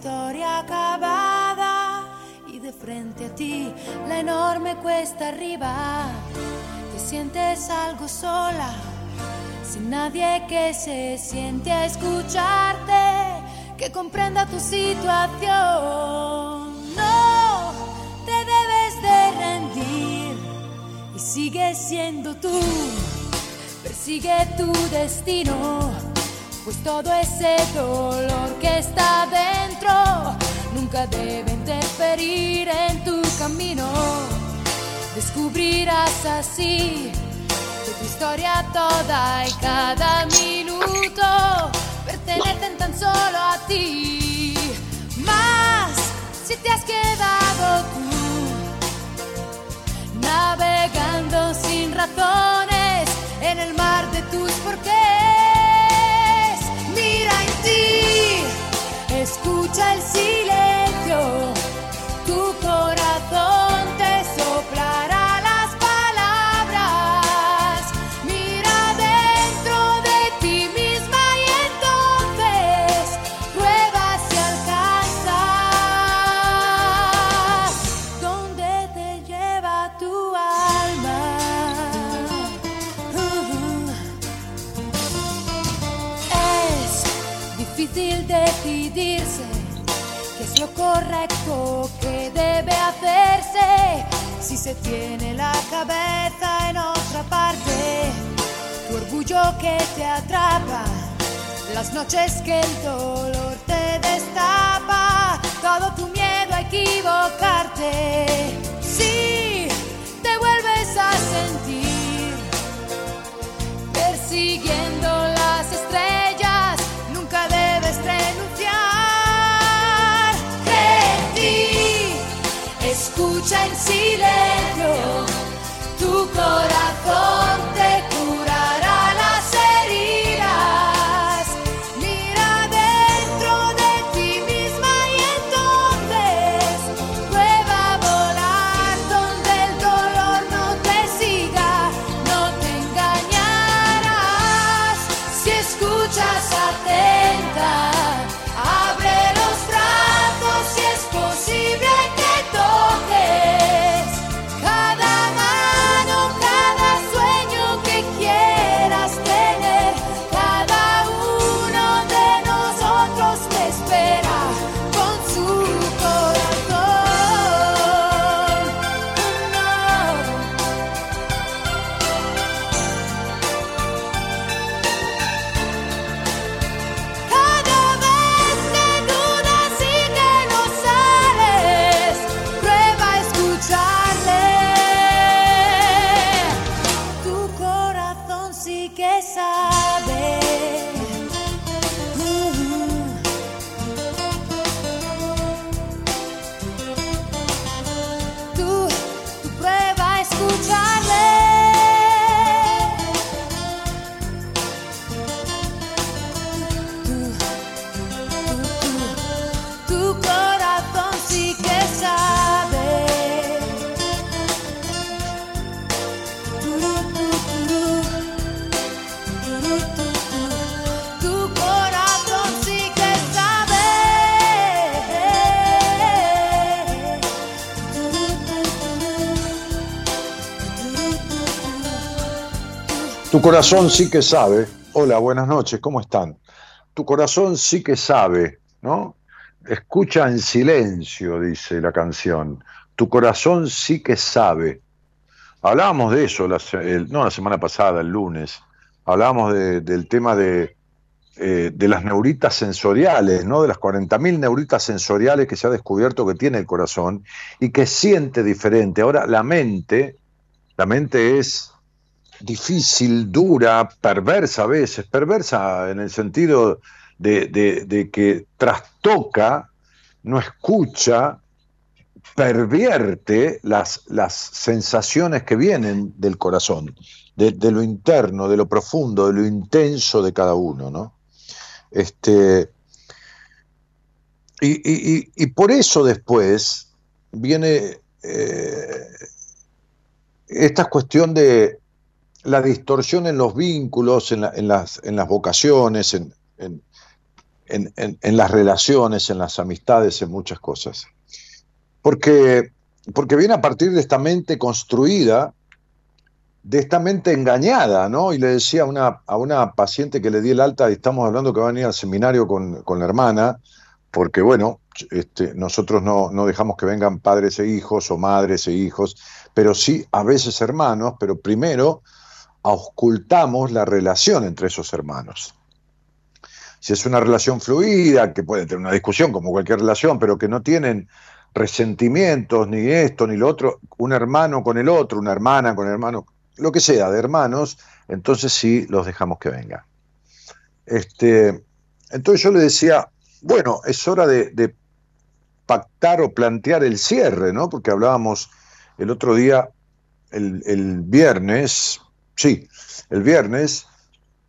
Historia acabada y de frente a ti la enorme cuesta arriba. Te sientes algo sola, sin nadie que se siente a escucharte, que comprenda tu situación. No te debes de rendir y sigue siendo tú. Persigue tu destino pues todo ese dolor que está dentro nunca debe interferir en tu camino. Descubrirás así que tu historia toda y cada minuto pertenecen tan solo a ti. Más si te has quedado tú navegando sin razones en el mar de tus porqués escucha el silencio, se tiene la cabeza en otra parte. Tu orgullo que te atrapa, las noches que el dolor te destapa, todo tu miedo a equivocarte. Si te vuelves a sentir persiguiendo las estrellas, escucha en silencio, tu corazón Corazón sí que sabe. Hola, buenas noches, ¿cómo están? Tu corazón sí que sabe, ¿no? Escucha en silencio, dice la canción. Tu corazón sí que sabe. Hablábamos de eso, no la semana pasada, el lunes. Hablábamos del tema de, eh, de las neuritas sensoriales, ¿no? de las 40.000 neuritas sensoriales que se ha descubierto que tiene el corazón y que siente diferente. Ahora, la mente, la mente es difícil, dura, perversa a veces, perversa en el sentido de, que trastoca, no escucha, pervierte las, las sensaciones que vienen del corazón, de, lo interno, de lo profundo, de lo intenso de cada uno, ¿no? Este, y, por eso después viene eh, esta cuestión de la distorsión en los vínculos, en, las, vocaciones, en, las relaciones, en las amistades, en muchas cosas. Porque, porque viene a partir de esta mente construida de esta mente engañada, ¿no? Y le decía a una, a una paciente que le di el alta, y estamos hablando que va a venir al seminario con, la hermana, porque bueno, este, nosotros no, no, dejamos que vengan padres e hijos o madres e hijos, pero sí a veces hermanos, pero primero auscultamos la relación entre esos hermanos. Si es una relación fluida, que puede tener una discusión como cualquier relación, pero que no tienen resentimientos, ni esto, ni lo otro, un hermano con el otro, una hermana con el hermano, lo que sea, de hermanos, entonces sí los dejamos que vengan. Este, entonces yo le decía, bueno, es hora de, pactar o plantear el cierre, ¿no? Porque hablábamos el otro día, el, viernes, sí, el viernes,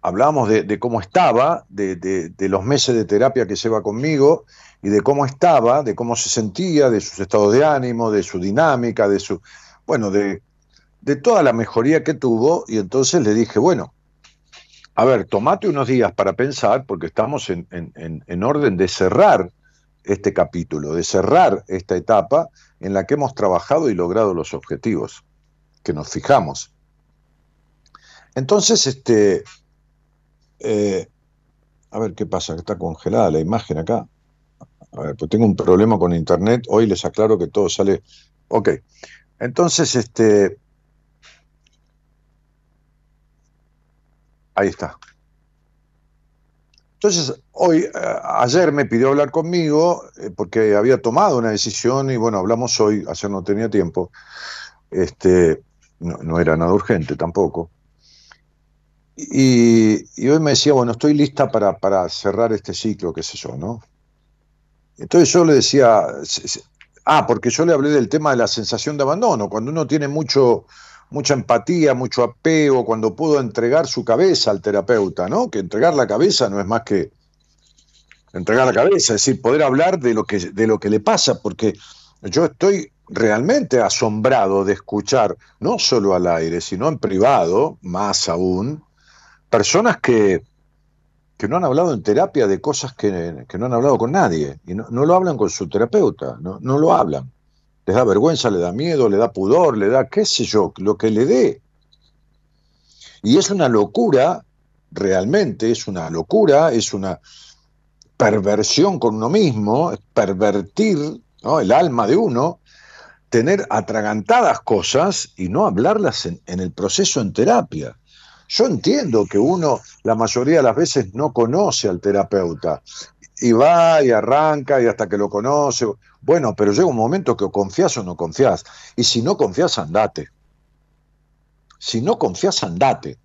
hablábamos de, cómo estaba, de, los meses de terapia que lleva conmigo y de cómo estaba, de cómo se sentía, de sus estados de ánimo, de su dinámica, de su, bueno, de de toda la mejoría que tuvo y entonces le dije, bueno, a ver, tomate unos días para pensar porque estamos en, en, orden de cerrar este capítulo, de cerrar esta etapa en la que hemos trabajado y logrado los objetivos que nos fijamos. Entonces, este, eh, a ver qué pasa, que está congelada la imagen acá. A ver, pues tengo un problema con internet, hoy les aclaro que todo sale. Ok, entonces, este, Ahí está. Entonces, hoy, eh, ayer me pidió hablar conmigo eh, porque había tomado una decisión y bueno, hablamos hoy, ayer no tenía tiempo, este, no, era nada urgente tampoco. Y, hoy me decía, bueno, estoy lista para, para, cerrar este ciclo, qué sé yo, ¿no? Entonces yo le decía, ah, porque yo le hablé del tema de la sensación de abandono, cuando uno tiene mucho, mucha empatía, mucho apego, cuando pudo entregar su cabeza al terapeuta, ¿no? Que entregar la cabeza no es más que entregar la cabeza, es decir, poder hablar de lo que, de lo que le pasa, porque yo estoy realmente asombrado de escuchar, no solo al aire, sino en privado, más aún, personas que, que no han hablado en terapia de cosas que, no han hablado con nadie, y no, lo hablan con su terapeuta, no, no lo hablan les da vergüenza, le da miedo, le da pudor, le da qué sé yo, lo que le dé. Y es una locura, realmente es una locura, es una perversión con uno mismo, pervertir el alma de uno, tener atragantadas cosas y no hablarlas en el proceso en terapia. Yo entiendo que uno la mayoría de las veces no conoce al terapeuta y va y arranca y hasta que lo conoce. Bueno, pero llega un momento que o confías o no confías. Y si no confías, andate. Si no confías, andate.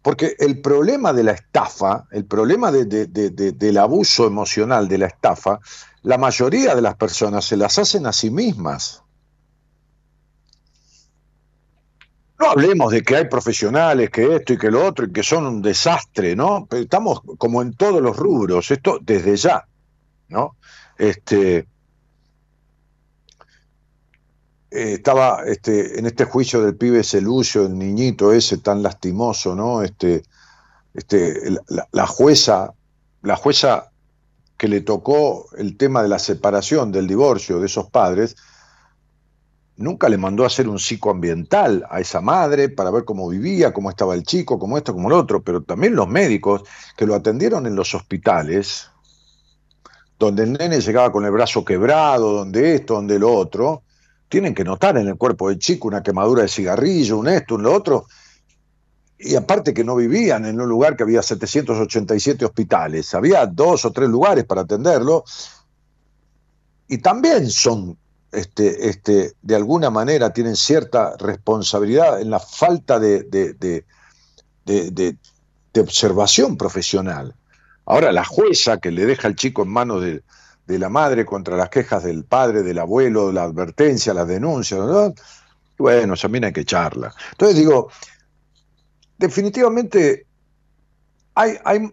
Porque el problema de la estafa, el problema del abuso emocional de la estafa, la mayoría de las personas se las hacen a sí mismas. No hablemos de que hay profesionales, que esto y que lo otro, y que son un desastre, ¿no? Estamos como en todos los rubros, esto desde ya, ¿no? Este, eh, estaba este, en este juicio del pibe Celucio, el niñito ese tan lastimoso, ¿no? Este, este, la, jueza, la jueza que le tocó el tema de la separación, del divorcio de esos padres, nunca le mandó a hacer un psicoambiental a esa madre para ver cómo vivía, cómo estaba el chico, cómo esto, como lo otro, pero también los médicos que lo atendieron en los hospitales, donde el nene llegaba con el brazo quebrado, donde esto, donde lo otro, tienen que notar en el cuerpo del chico una quemadura de cigarrillo, un esto, un lo otro, y aparte que no vivían en un lugar que había 787 hospitales, había dos o tres lugares para atenderlo, y también son, este, este, de alguna manera, tienen cierta responsabilidad en la falta de, de, observación profesional. Ahora la jueza que le deja al chico en manos de, la madre contra las quejas del padre, del abuelo, la advertencia, las denuncias, bueno, también hay que echarla. Entonces digo, definitivamente hay, hay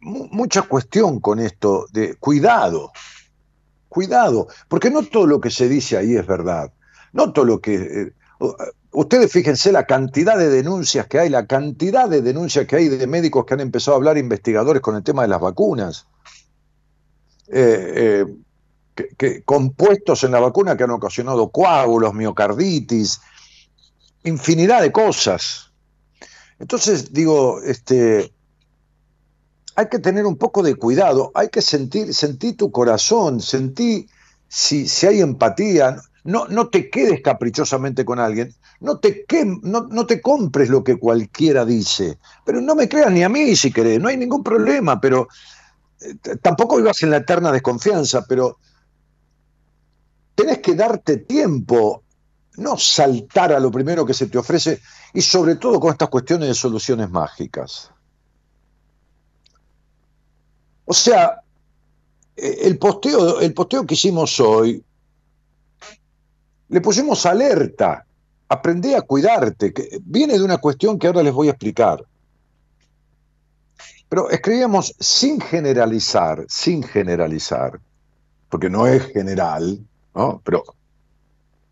mucha cuestión con esto de cuidado, cuidado, porque no todo lo que se dice ahí es verdad, no todo lo que... Eh, ustedes fíjense la cantidad de denuncias que hay, la cantidad de denuncias que hay de médicos que han empezado a hablar, investigadores con el tema de las vacunas. Eh, eh, compuestos en la vacuna que han ocasionado coágulos, miocarditis, infinidad de cosas. Entonces, digo, este, hay que tener un poco de cuidado, hay que sentir, sentir tu corazón, sentir si, hay empatía. No, no te quedes caprichosamente con alguien, no te, no, no te compres lo que cualquiera dice, pero no me creas ni a mí si querés, no hay ningún problema, pero eh, tampoco vivas en la eterna desconfianza, pero tenés que darte tiempo no saltar a lo primero que se te ofrece y sobre todo con estas cuestiones de soluciones mágicas. O sea, eh, el posteo, el posteo que hicimos hoy, le pusimos alerta, aprendí a cuidarte, que viene de una cuestión que ahora les voy a explicar. Pero escribíamos sin generalizar, sin generalizar, porque no es general, ¿no? Pero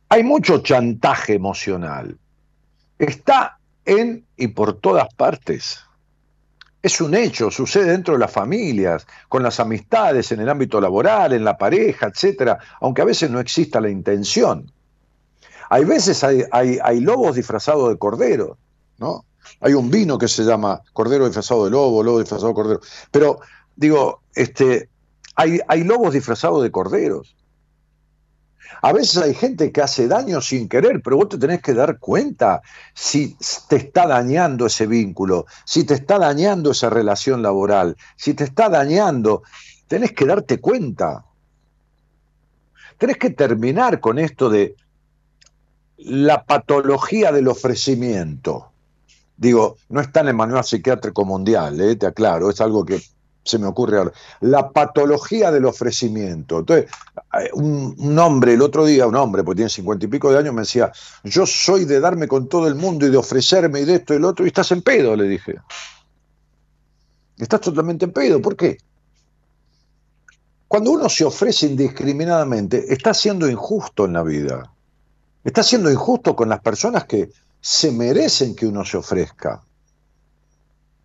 hay mucho chantaje emocional. Está en y por todas partes. Es un hecho, sucede dentro de las familias, con las amistades, en el ámbito laboral, en la pareja, etcétera, aunque a veces no exista la intención. Hay veces hay, hay, lobos disfrazados de cordero, ¿no? Hay un vino que se llama cordero disfrazado de lobo, lobo disfrazado de cordero. Pero, digo, este, hay, hay lobos disfrazados de corderos. A veces hay gente que hace daño sin querer, pero vos te tenés que dar cuenta si te está dañando ese vínculo, si te está dañando esa relación laboral, si te está dañando, tenés que darte cuenta. Tenés que terminar con esto de la patología del ofrecimiento. Digo, no está en el manual psiquiátrico mundial, ¿eh? te aclaro, es algo que se me ocurre ahora, la patología del ofrecimiento. Entonces, eh, un, hombre, el otro día, un hombre, porque tiene cincuenta y pico de años, me decía, yo soy de darme con todo el mundo y de ofrecerme y de esto y lo otro, y estás en pedo, le dije. Estás totalmente en pedo, ¿por qué? Cuando uno se ofrece indiscriminadamente, está siendo injusto en la vida. Está siendo injusto con las personas que se merecen que uno se ofrezca.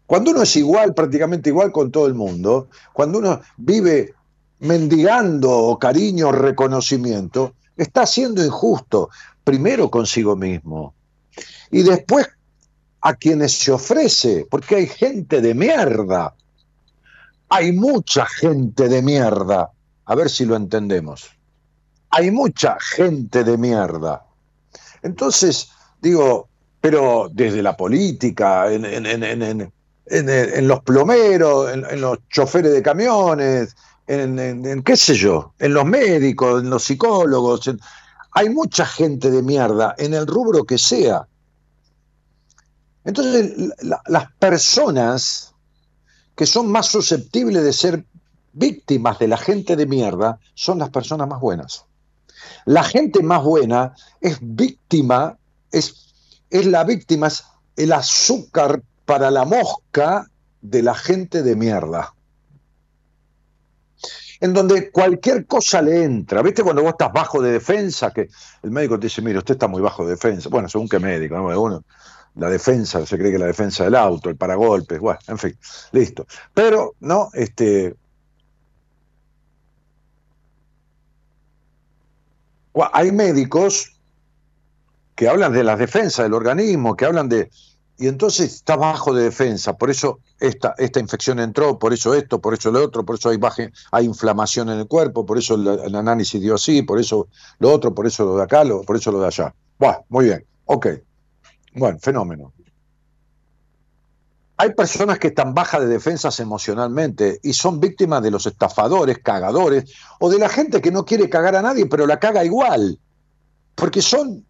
Cuando uno es igual, prácticamente igual con todo el mundo, cuando uno vive mendigando cariño, reconocimiento, está siendo injusto, primero consigo mismo, y después a quienes se ofrece, porque hay gente de mierda, hay mucha gente de mierda, a ver si lo entendemos, hay mucha gente de mierda. Entonces, digo, pero desde la política, en, los plomeros, en, los choferes de camiones, en, qué sé yo, en los médicos, en los psicólogos. hay mucha gente de mierda en el rubro que sea. Entonces, las personas que son más susceptibles de ser víctimas de la gente de mierda son las personas más buenas. La gente más buena es víctima, es, es la víctima, es el azúcar para la mosca de la gente de mierda. En donde cualquier cosa le entra. ¿Viste cuando vos estás bajo de defensa? Que el médico te dice, mire, usted está muy bajo de defensa. Bueno, según qué médico, ¿no? la defensa, se cree que la defensa del auto, el paragolpes, bueno, en fin, listo. Pero, ¿no? Este. Hay médicos que hablan de las defensas del organismo, que hablan de... Y entonces está bajo de defensa, por eso esta, esta infección entró, por eso esto, por eso lo otro, por eso hay, baje, hay inflamación en el cuerpo, por eso el, análisis dio así, por eso lo otro, por eso lo de acá, lo, por eso lo de allá. Bueno, muy bien, ok. Bueno, fenómeno. Hay personas que están bajas de defensas emocionalmente y son víctimas de los estafadores, cagadores, o de la gente que no quiere cagar a nadie, pero la caga igual. Porque son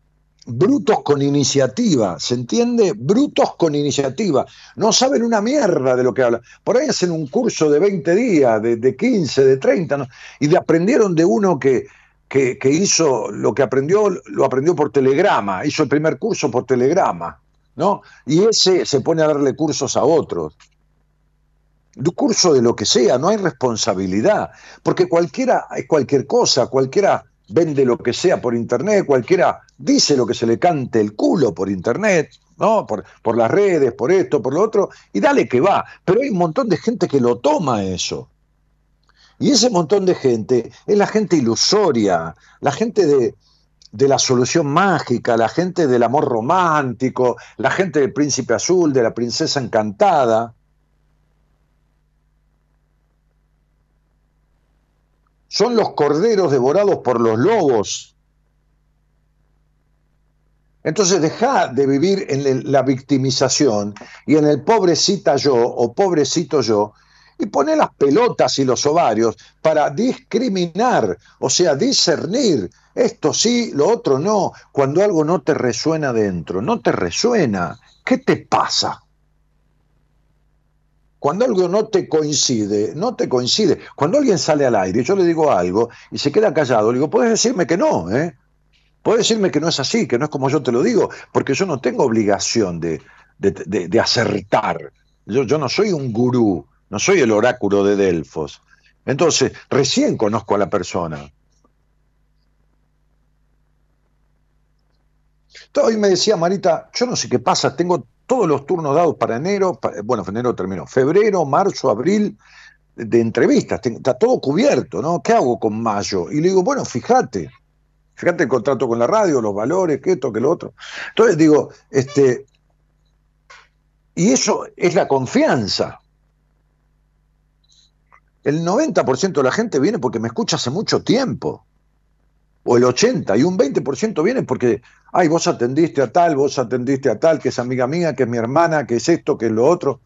brutos con iniciativa, ¿se entiende? Brutos con iniciativa. No saben una mierda de lo que hablan. Por ahí hacen un curso de 20 días, de, de 15, de 30, ¿no? y aprendieron de uno que, que, que, hizo lo que aprendió, lo aprendió por telegrama, hizo el primer curso por telegrama, ¿no? Y ese se pone a darle cursos a otros. Un curso de lo que sea, no hay responsabilidad, porque cualquiera es cualquier cosa, cualquiera vende lo que sea por internet, cualquiera dice lo que se le cante el culo por internet, ¿no? Por, por las redes, por esto, por lo otro, y dale que va. Pero hay un montón de gente que lo toma eso. Y ese montón de gente es la gente ilusoria, la gente de, de la solución mágica, la gente del amor romántico, la gente del príncipe azul, de la princesa encantada. Son los corderos devorados por los lobos. Entonces deja de vivir en la victimización y en el pobrecita yo o pobrecito yo y pone las pelotas y los ovarios para discriminar, o sea, discernir. Esto sí, lo otro no. Cuando algo no te resuena dentro, no te resuena. ¿Qué te pasa? Cuando algo no te coincide, no te coincide. Cuando alguien sale al aire y yo le digo algo y se queda callado, le digo, puedes decirme que no, ¿eh? Puedes decirme que no es así, que no es como yo te lo digo, porque yo no tengo obligación de, de, de, de acertar. Yo, yo no soy un gurú, no soy el oráculo de Delfos. Entonces, recién conozco a la persona. Hoy me decía Marita, yo no sé qué pasa, tengo todos los turnos dados para enero, bueno, enero terminó, febrero, marzo, abril, de entrevistas, está todo cubierto, ¿no? ¿Qué hago con mayo? Y le digo, bueno, fíjate, fíjate el contrato con la radio, los valores, que esto, que lo otro. Entonces digo, este, y eso es la confianza. El 90% de la gente viene porque me escucha hace mucho tiempo o el 80, y un 20% viene porque, ay, vos atendiste a tal, vos atendiste a tal, que es amiga mía, que es mi hermana, que es esto, que es lo otro.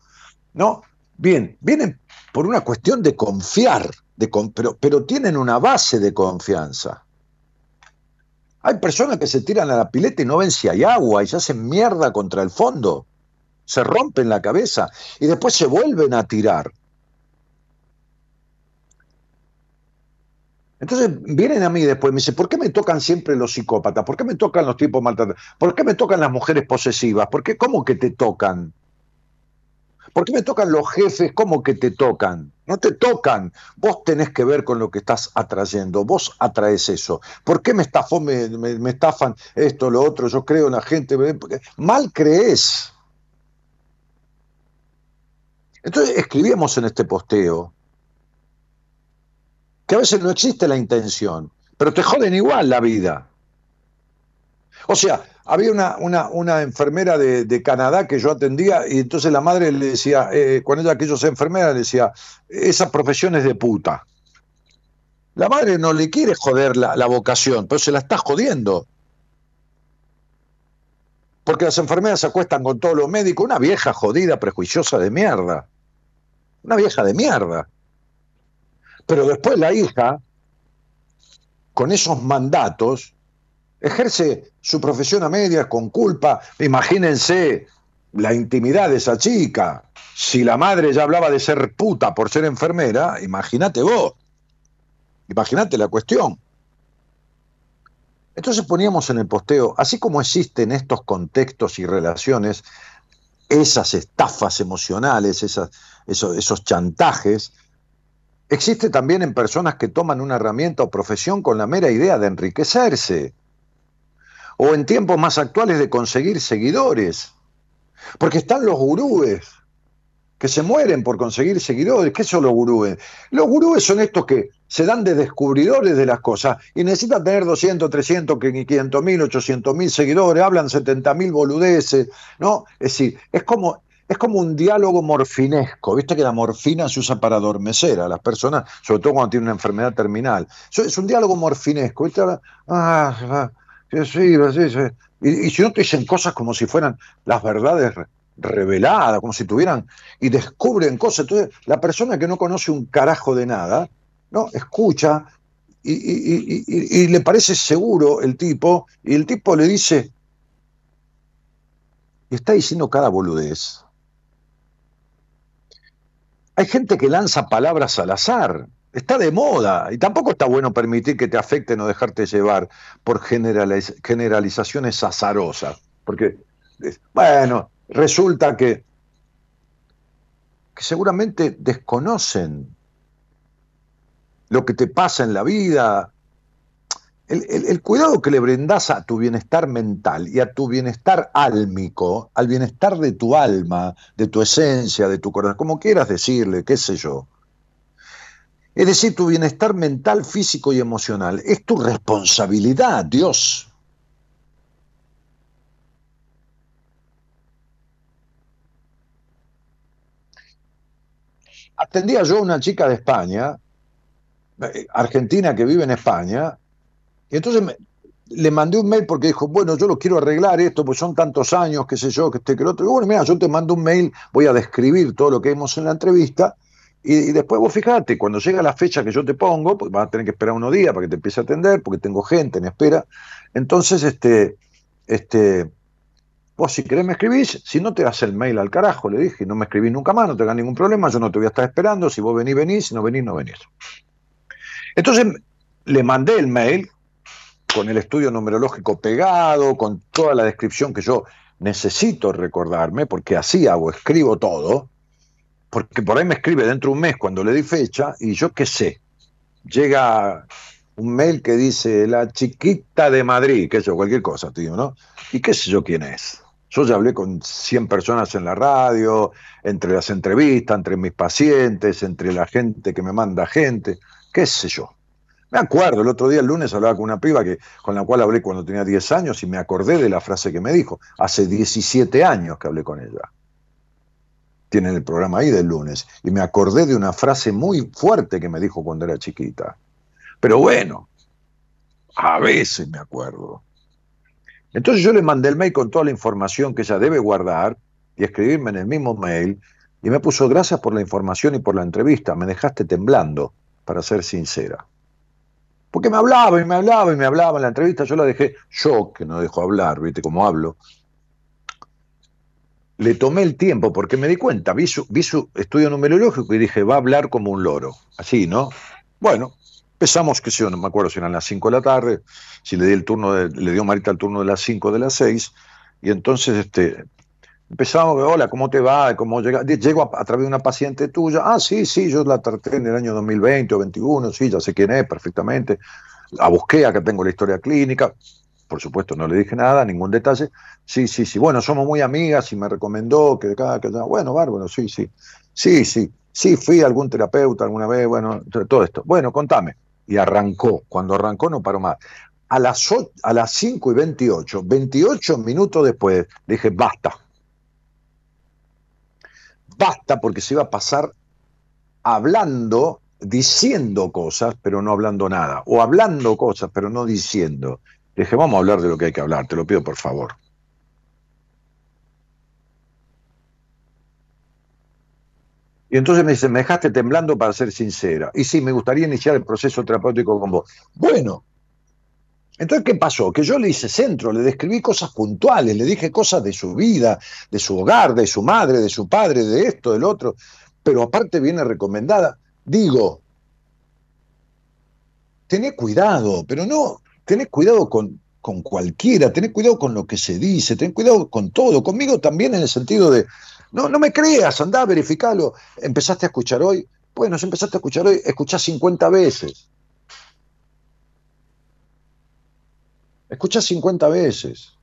No, bien, vienen por una cuestión de confiar, de, pero, pero tienen una base de confianza. Hay personas que se tiran a la pileta y no ven si hay agua y se hacen mierda contra el fondo, se rompen la cabeza y después se vuelven a tirar. Entonces vienen a mí después y me dicen, ¿por qué me tocan siempre los psicópatas? ¿Por qué me tocan los tipos maltratados? ¿Por qué me tocan las mujeres posesivas? ¿Por qué? ¿Cómo que te tocan? ¿Por qué me tocan los jefes? ¿Cómo que te tocan? No te tocan. Vos tenés que ver con lo que estás atrayendo. Vos atraes eso. ¿Por qué me, estafó, me, me, estafan esto, lo otro? Yo creo en la gente. Mal crees. Entonces escribíamos en este posteo que a veces no existe la intención, pero te joden igual la vida. O sea, había una, una, una enfermera de, de, Canadá que yo atendía y entonces la madre le decía, eh, cuando ella ser enfermera, le decía, esa profesión es de puta. La madre no le quiere joder la, la vocación, pero se la está jodiendo. Porque las enfermeras se acuestan con todos los médicos, una vieja jodida, prejuiciosa de mierda. Una vieja de mierda. Pero después la hija, con esos mandatos, ejerce su profesión a medias con culpa. Imagínense la intimidad de esa chica. Si la madre ya hablaba de ser puta por ser enfermera, imagínate vos. Imagínate la cuestión. Entonces poníamos en el posteo, así como existen estos contextos y relaciones, esas estafas emocionales, esos chantajes, existe también en personas que toman una herramienta o profesión con la mera idea de enriquecerse, o en tiempos más actuales de conseguir seguidores, porque están los gurúes, que se mueren por conseguir seguidores. ¿Qué son los gurúes? Los gurúes son estos que se dan de descubridores de las cosas y necesitan tener 200, 300, 500 mil, 800 mil seguidores, hablan 70 mil boludeces, ¿no? Es decir, es como, es como un diálogo morfinesco, viste que la morfina se usa para adormecer a las personas, sobre todo cuando tienen una enfermedad terminal. Es un diálogo morfinesco, ¿viste? Ah, ah, sí, sí, sí, Y, y si no te dicen cosas como si fueran las verdades reveladas, como si tuvieran, y descubren cosas. Entonces, la persona que no conoce un carajo de nada, ¿no? Escucha y, le parece seguro el tipo, y el tipo le dice, y está diciendo cada boludez. Hay gente que lanza palabras al azar, está de moda, y tampoco está bueno permitir que te afecten o dejarte llevar por generalizaciones azarosas, porque, bueno, resulta que, que seguramente desconocen lo que te pasa en la vida. El, cuidado que le brindas a tu bienestar mental y a tu bienestar álmico, al bienestar de tu alma, de tu esencia, de tu corazón, como quieras decirle, qué sé yo. Es decir, tu bienestar mental, físico y emocional es tu responsabilidad, Dios. Atendía yo a una chica de España eh, argentina que vive en España, y entonces le mandé un mail porque dijo, bueno, yo lo quiero arreglar esto, pues son tantos años, qué sé yo, que este, que el otro. Y bueno, mira, yo te mando un mail, voy a describir todo lo que vimos en la entrevista, y, después vos fijate, cuando llega la fecha que yo te pongo, pues vas a tener que esperar unos días para que te empiece a atender, porque tengo gente me espera. Entonces, este, este, vos si querés me escribís, si no te das el mail al carajo, le dije, no me escribís nunca más, no te hagas ningún problema, yo no te voy a estar esperando, si vos venís, venís, si no venís, no venís. Entonces le mandé el mail con el estudio numerológico pegado, con toda la descripción que yo necesito recordarme, porque así hago, escribo todo, porque por ahí me escribe dentro de un mes cuando le di fecha, y yo qué sé, llega un mail que dice la chiquita de Madrid, qué sé yo, cualquier cosa, tío, ¿no? Y qué sé yo quién es. Yo ya hablé con 100 personas en la radio, entre las entrevistas, entre mis pacientes, entre la gente que me manda gente qué sé yo. Me acuerdo, el otro día, el lunes, hablaba con una piba que, con la cual hablé cuando tenía 10 años y me acordé de la frase que me dijo. Hace 17 años que hablé con ella. Tienen el programa ahí del lunes. Y me acordé de una frase muy fuerte que me dijo cuando era chiquita. Pero bueno, a veces me acuerdo. Entonces yo le mandé el mail con toda la información que ella debe guardar y escribirme en el mismo mail. Y me puso gracias por la información y por la entrevista. Me dejaste temblando para ser sincera. Porque me hablaba y me hablaba y me hablaba en la entrevista, yo la dejé, yo que no dejo hablar, viste cómo hablo, le tomé el tiempo porque me di cuenta, vi su, su estudio numerológico y dije, va a hablar como un loro, así, ¿no? Bueno, empezamos, que sé yo, no me acuerdo si eran las 5 de la tarde, si le di el turno, de, le dio Marita el turno de las 5 de las 6, y entonces este, Empezamos, hola, ¿cómo te va? ¿Cómo llega? Llego a, través de una paciente tuya. Ah, sí, sí, yo la traté en el año 2020 o 2021, sí, ya sé quién es perfectamente. La busqué, acá tengo la historia clínica. Por supuesto, no le dije nada, ningún detalle. Sí, sí, sí. Bueno, somos muy amigas y me recomendó que cada que bueno, bárbaro, sí, sí. Sí, sí. Sí, fui a algún terapeuta alguna vez, bueno, todo esto. Bueno, contame. Y arrancó. Cuando arrancó no paró más. A las, a las 5 y 28, 28 minutos después, dije, basta, basta porque se iba a pasar hablando, diciendo cosas, pero no hablando nada, o hablando cosas, pero no diciendo. dije, vamos a hablar de lo que hay que hablar, te lo pido por favor. Y entonces me dice, me dejaste temblando para ser sincera. Y sí, me gustaría iniciar el proceso terapéutico con vos. Bueno, entonces, ¿qué pasó? Que yo le hice centro, le describí cosas puntuales, le dije cosas de su vida, de su hogar, de su madre, de su padre, de esto, del otro, pero aparte viene recomendada. Digo, tené cuidado, pero no, tenés cuidado con, con cualquiera, tenés cuidado con lo que se dice, tenés cuidado con todo, conmigo también en el sentido de, no, no me creas, andá, verificalo. Empezaste a escuchar hoy, bueno, si empezaste a escuchar hoy, escuchás 50 veces. Escucha 50 veces.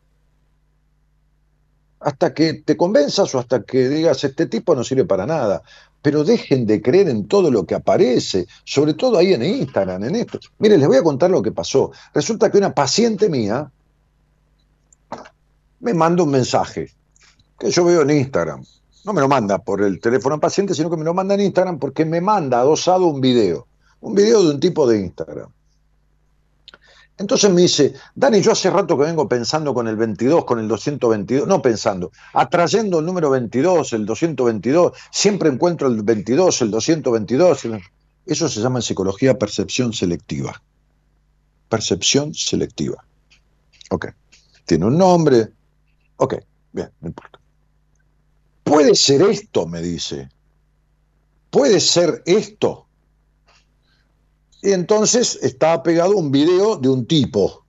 hasta que te convenzas o hasta que digas, este tipo no sirve para nada. Pero dejen de creer en todo lo que aparece, sobre todo ahí en Instagram, en esto. Mire, les voy a contar lo que pasó. Resulta que una paciente mía me manda un mensaje que yo veo en Instagram. No me lo manda por el teléfono paciente, sino que me lo manda en Instagram porque me manda adosado un video. Un video de un tipo de Instagram. Entonces me dice, Dani, yo hace rato que vengo pensando con el 22, con el 222, no pensando, atrayendo el número 22, el 222, siempre encuentro el 22, el 222. Eso se llama en psicología percepción selectiva. Percepción selectiva. Ok. Tiene un nombre. Ok, bien, no importa. Puede ser esto, me dice. Puede ser esto. Y entonces estaba pegado un video de un tipo.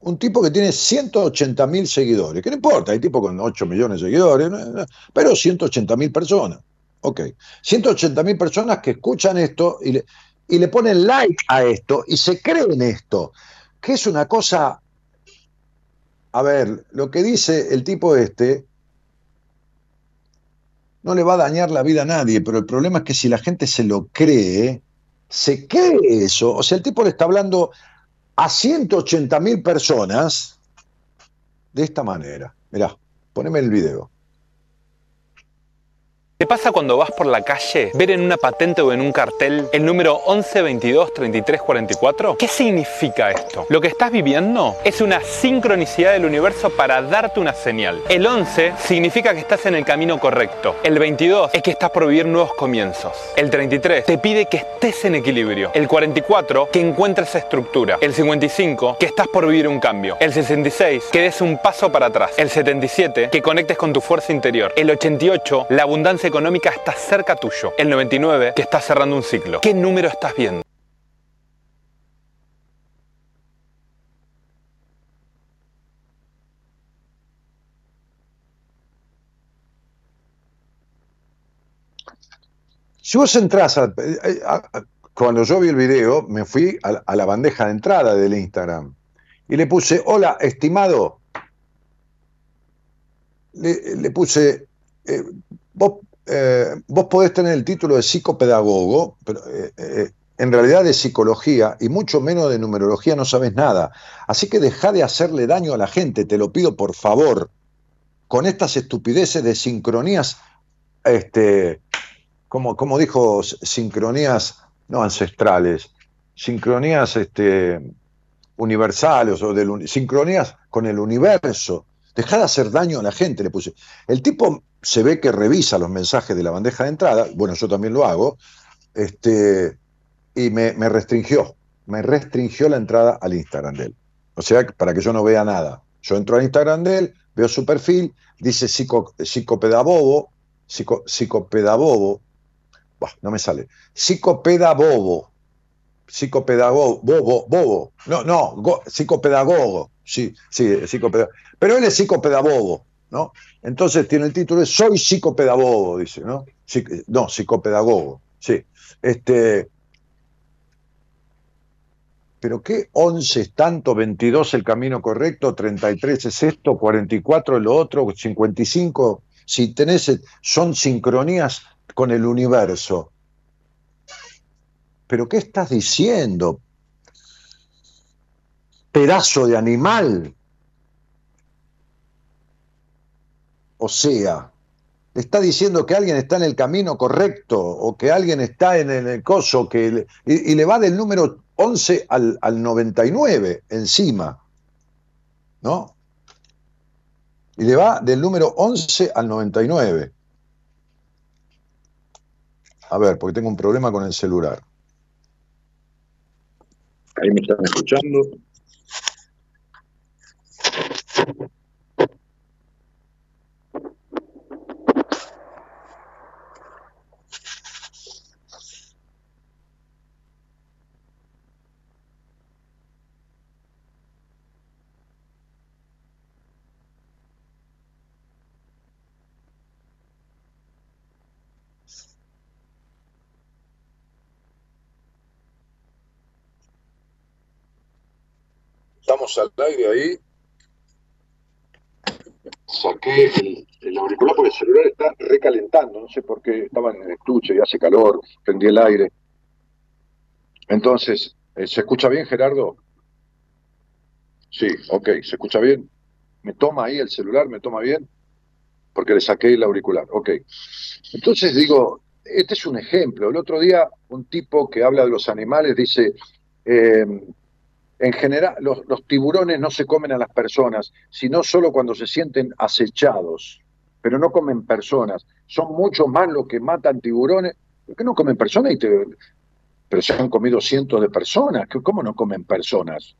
Un tipo que tiene 180 mil seguidores. Que no importa, hay tipo con 8 millones de seguidores, pero 180 mil personas. Ok. 180 mil personas que escuchan esto y le, y le ponen like a esto y se creen esto. Que es una cosa. A ver, lo que dice el tipo este no le va a dañar la vida a nadie, pero el problema es que si la gente se lo cree, se cree eso. O sea, el tipo le está hablando a 180 mil personas de esta manera. Mirá, poneme el video. ¿Te pasa cuando vas por la calle ver en una patente o en un cartel el número 11223344? ¿Qué significa esto? Lo que estás viviendo es una sincronicidad del universo para darte una señal. El 11 significa que estás en el camino correcto. El 22 es que estás por vivir nuevos comienzos. El 33 te pide que estés en equilibrio. El 44 que encuentres estructura. El 55 que estás por vivir un cambio. El 66 que des un paso para atrás. El 77 que conectes con tu fuerza interior. El 88 la abundancia económica está cerca tuyo. El 99, que está cerrando un ciclo. ¿Qué número estás viendo? Si vos entras, a, cuando yo vi el video, me fui a, la bandeja de entrada del Instagram y le puse, hola, estimado. Le, puse, eh, vos eh, vos podés tener el título de psicopedagogo, pero eh, eh, en realidad de psicología y mucho menos de numerología no sabes nada. Así que deja de hacerle daño a la gente, te lo pido por favor, con estas estupideces de sincronías, este, como, como dijo, sincronías no ancestrales, sincronías este, universales o de sincronías con el universo. Deja de hacer daño a la gente, le puse. El tipo se ve que revisa los mensajes de la bandeja de entrada, bueno, yo también lo hago, este, y me, restringió, me restringió la entrada al Instagram de él. O sea, para que yo no vea nada. Yo entro al Instagram de él, veo su perfil, dice psico, psicopedabobo, psico, psicopedabobo, no me sale, psicopedabobo, psicopedagogo, bobo, bobo, no, no, psicopedagogo, sí, sí, psicopedagogo, pero él es psicopedabobo, ¿no? Entonces tiene el título de Soy psicopedagogo, dice, ¿no? no, psicopedagogo, sí. Este, pero qué 11 es tanto, 22 el camino correcto, 33 es esto, 44 lo otro, 55, si tenés, son sincronías con el universo. Pero ¿qué estás diciendo? Pedazo de animal. O sea, le está diciendo que alguien está en el camino correcto o que alguien está en el coso que y, le va del número 11 al, al 99 encima. ¿No? Y le va del número 11 al 99. A ver, porque tengo un problema con el celular. Ahí me están escuchando. Estamos al aire ahí. saqué el, auricular porque el celular está recalentando, no sé por qué, estaba en el estuche y hace calor, prendí el aire. Entonces, eh, ¿se escucha bien, Gerardo? Sí, ok, ¿se escucha bien? ¿Me toma ahí el celular? ¿Me toma bien? Porque le saqué el auricular, ok. Entonces digo, este es un ejemplo. El otro día un tipo que habla de los animales dice, eh, en general, los, tiburones no se comen a las personas, sino solo cuando se sienten acechados, pero no comen personas. Son mucho más los que matan tiburones, porque no comen personas, pero se han comido cientos de personas. ¿Cómo no comen personas?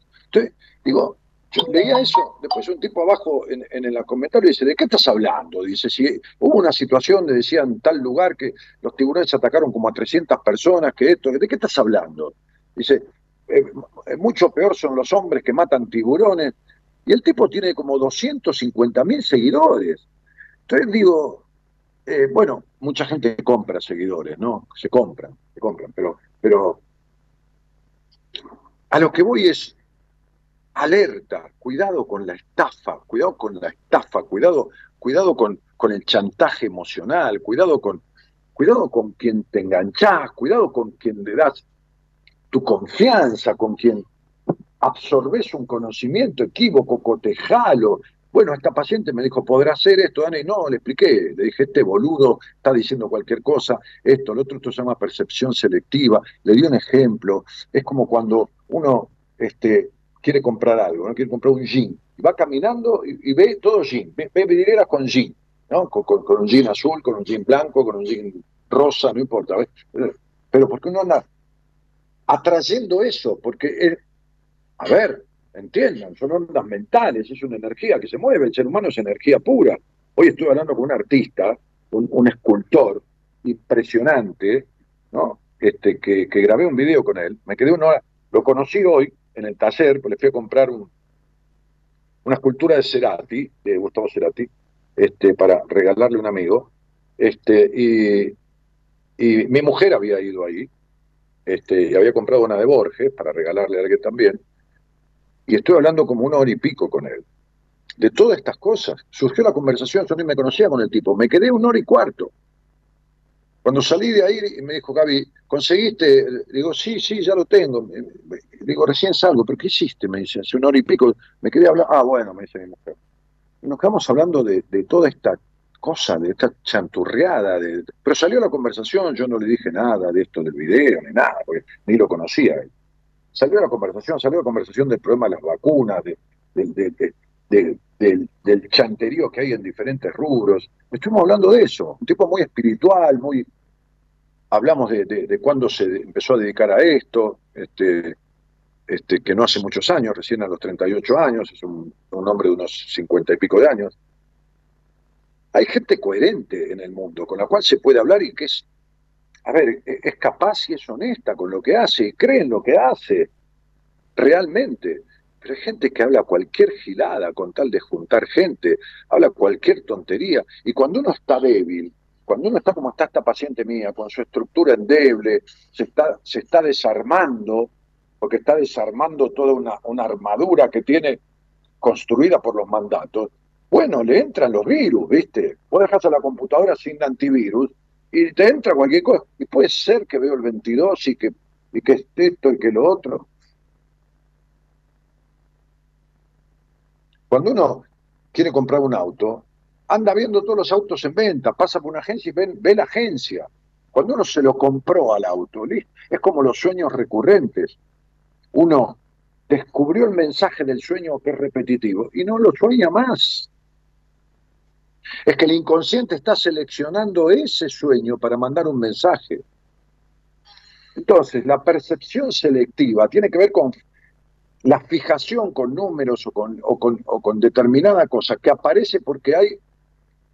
Digo, yo leía eso, después un tipo abajo en, en el comentario dice, ¿de qué estás hablando? Dice, si hubo una situación de decía en tal lugar que los tiburones atacaron como a 300 personas, que esto, ¿de qué estás hablando? Dice, eh, mucho peor son los hombres que matan tiburones. Y el tipo tiene como 250 mil seguidores. Entonces digo, eh, bueno, mucha gente compra seguidores, ¿no? Se compran, se compran, pero, pero a lo que voy es alerta, cuidado con la estafa, cuidado con la estafa, cuidado, cuidado con, con el chantaje emocional, cuidado con, cuidado con quien te enganchás, cuidado con quien le das tu confianza, con quien absorbes un conocimiento equívoco, cotejalo. Bueno, esta paciente me dijo, ¿podrá hacer esto? Y no, le expliqué, le dije, este boludo está diciendo cualquier cosa, esto, lo otro, esto se llama percepción selectiva, le di un ejemplo, es como cuando uno este, quiere comprar algo, ¿no? quiere comprar un jean, y va caminando y, ve todo jean, ve, ve con jean, ¿no? Con, un jean azul, con un jean blanco, con un jean rosa, no importa, pero porque uno anda atrayendo eso, porque, a ver, entiendan, son ondas mentales, es una energía que se mueve, el ser humano es energía pura. Hoy estuve hablando con un artista, un, escultor impresionante, ¿no? Este, que, grabé un video con él, me quedé una hora, lo conocí hoy en el taller, pues le fui a comprar un, una escultura de Cerati, de Gustavo Cerati, este, para regalarle a un amigo, este, y, y mi mujer había ido ahí, este, y había comprado una de Borges para regalarle a alguien también, y estoy hablando como una hora y pico con él. De todas estas cosas, surgió la conversación, yo ni me conocía con el tipo, me quedé una hora y cuarto. Cuando salí de ahí, me dijo Gaby, ¿conseguiste? Digo, sí, sí, ya lo tengo. Digo, recién salgo, ¿pero qué hiciste? Me dice, hace una hora y pico, me quedé hablando. Ah, bueno, me dice mi mujer. Nos quedamos hablando de, de toda esta cosa, de esta chanturreada. De... Pero salió la conversación, yo no le dije nada de esto del video, ni nada, porque ni lo conocía. Salió la conversación, salió la conversación del problema de las vacunas, de, del, del, chanterío que hay en diferentes rubros. Estuvimos hablando de eso, un tipo muy espiritual, muy... Hablamos de, de, cuándo se empezó a dedicar a esto, este, este, que no hace muchos años, recién a los 38 años, es un hombre de unos 50 y pico de años hay gente coherente en el mundo con la cual se puede hablar y que es, a ver, e-, es capaz y es honesta con lo que hace y cree en lo que hace, realmente. Pero hay gente que habla cualquier gilada con tal de juntar gente, habla cualquier tontería. Y cuando uno está débil, cuando uno está como está esta paciente mía, con su estructura endeble, se está, se está desarmando, porque está desarmando toda una, una armadura que tiene construida por los mandatos, bueno, le entran los virus, ¿viste? Vos dejas a la computadora sin antivirus y te entra cualquier cosa. Y puede ser que veo el 22 y que, y que esto y que lo otro. Cuando uno quiere comprar un auto, anda viendo todos los autos en venta, pasa por una agencia y ve la agencia. Cuando uno se lo compró al auto, es como los sueños recurrentes. Uno descubrió el mensaje del sueño que es repetitivo y no lo sueña más. Es que el inconsciente está seleccionando ese sueño para mandar un mensaje. Entonces, la percepción selectiva tiene que ver con la fijación con números o con, o con, determinada cosa que aparece porque hay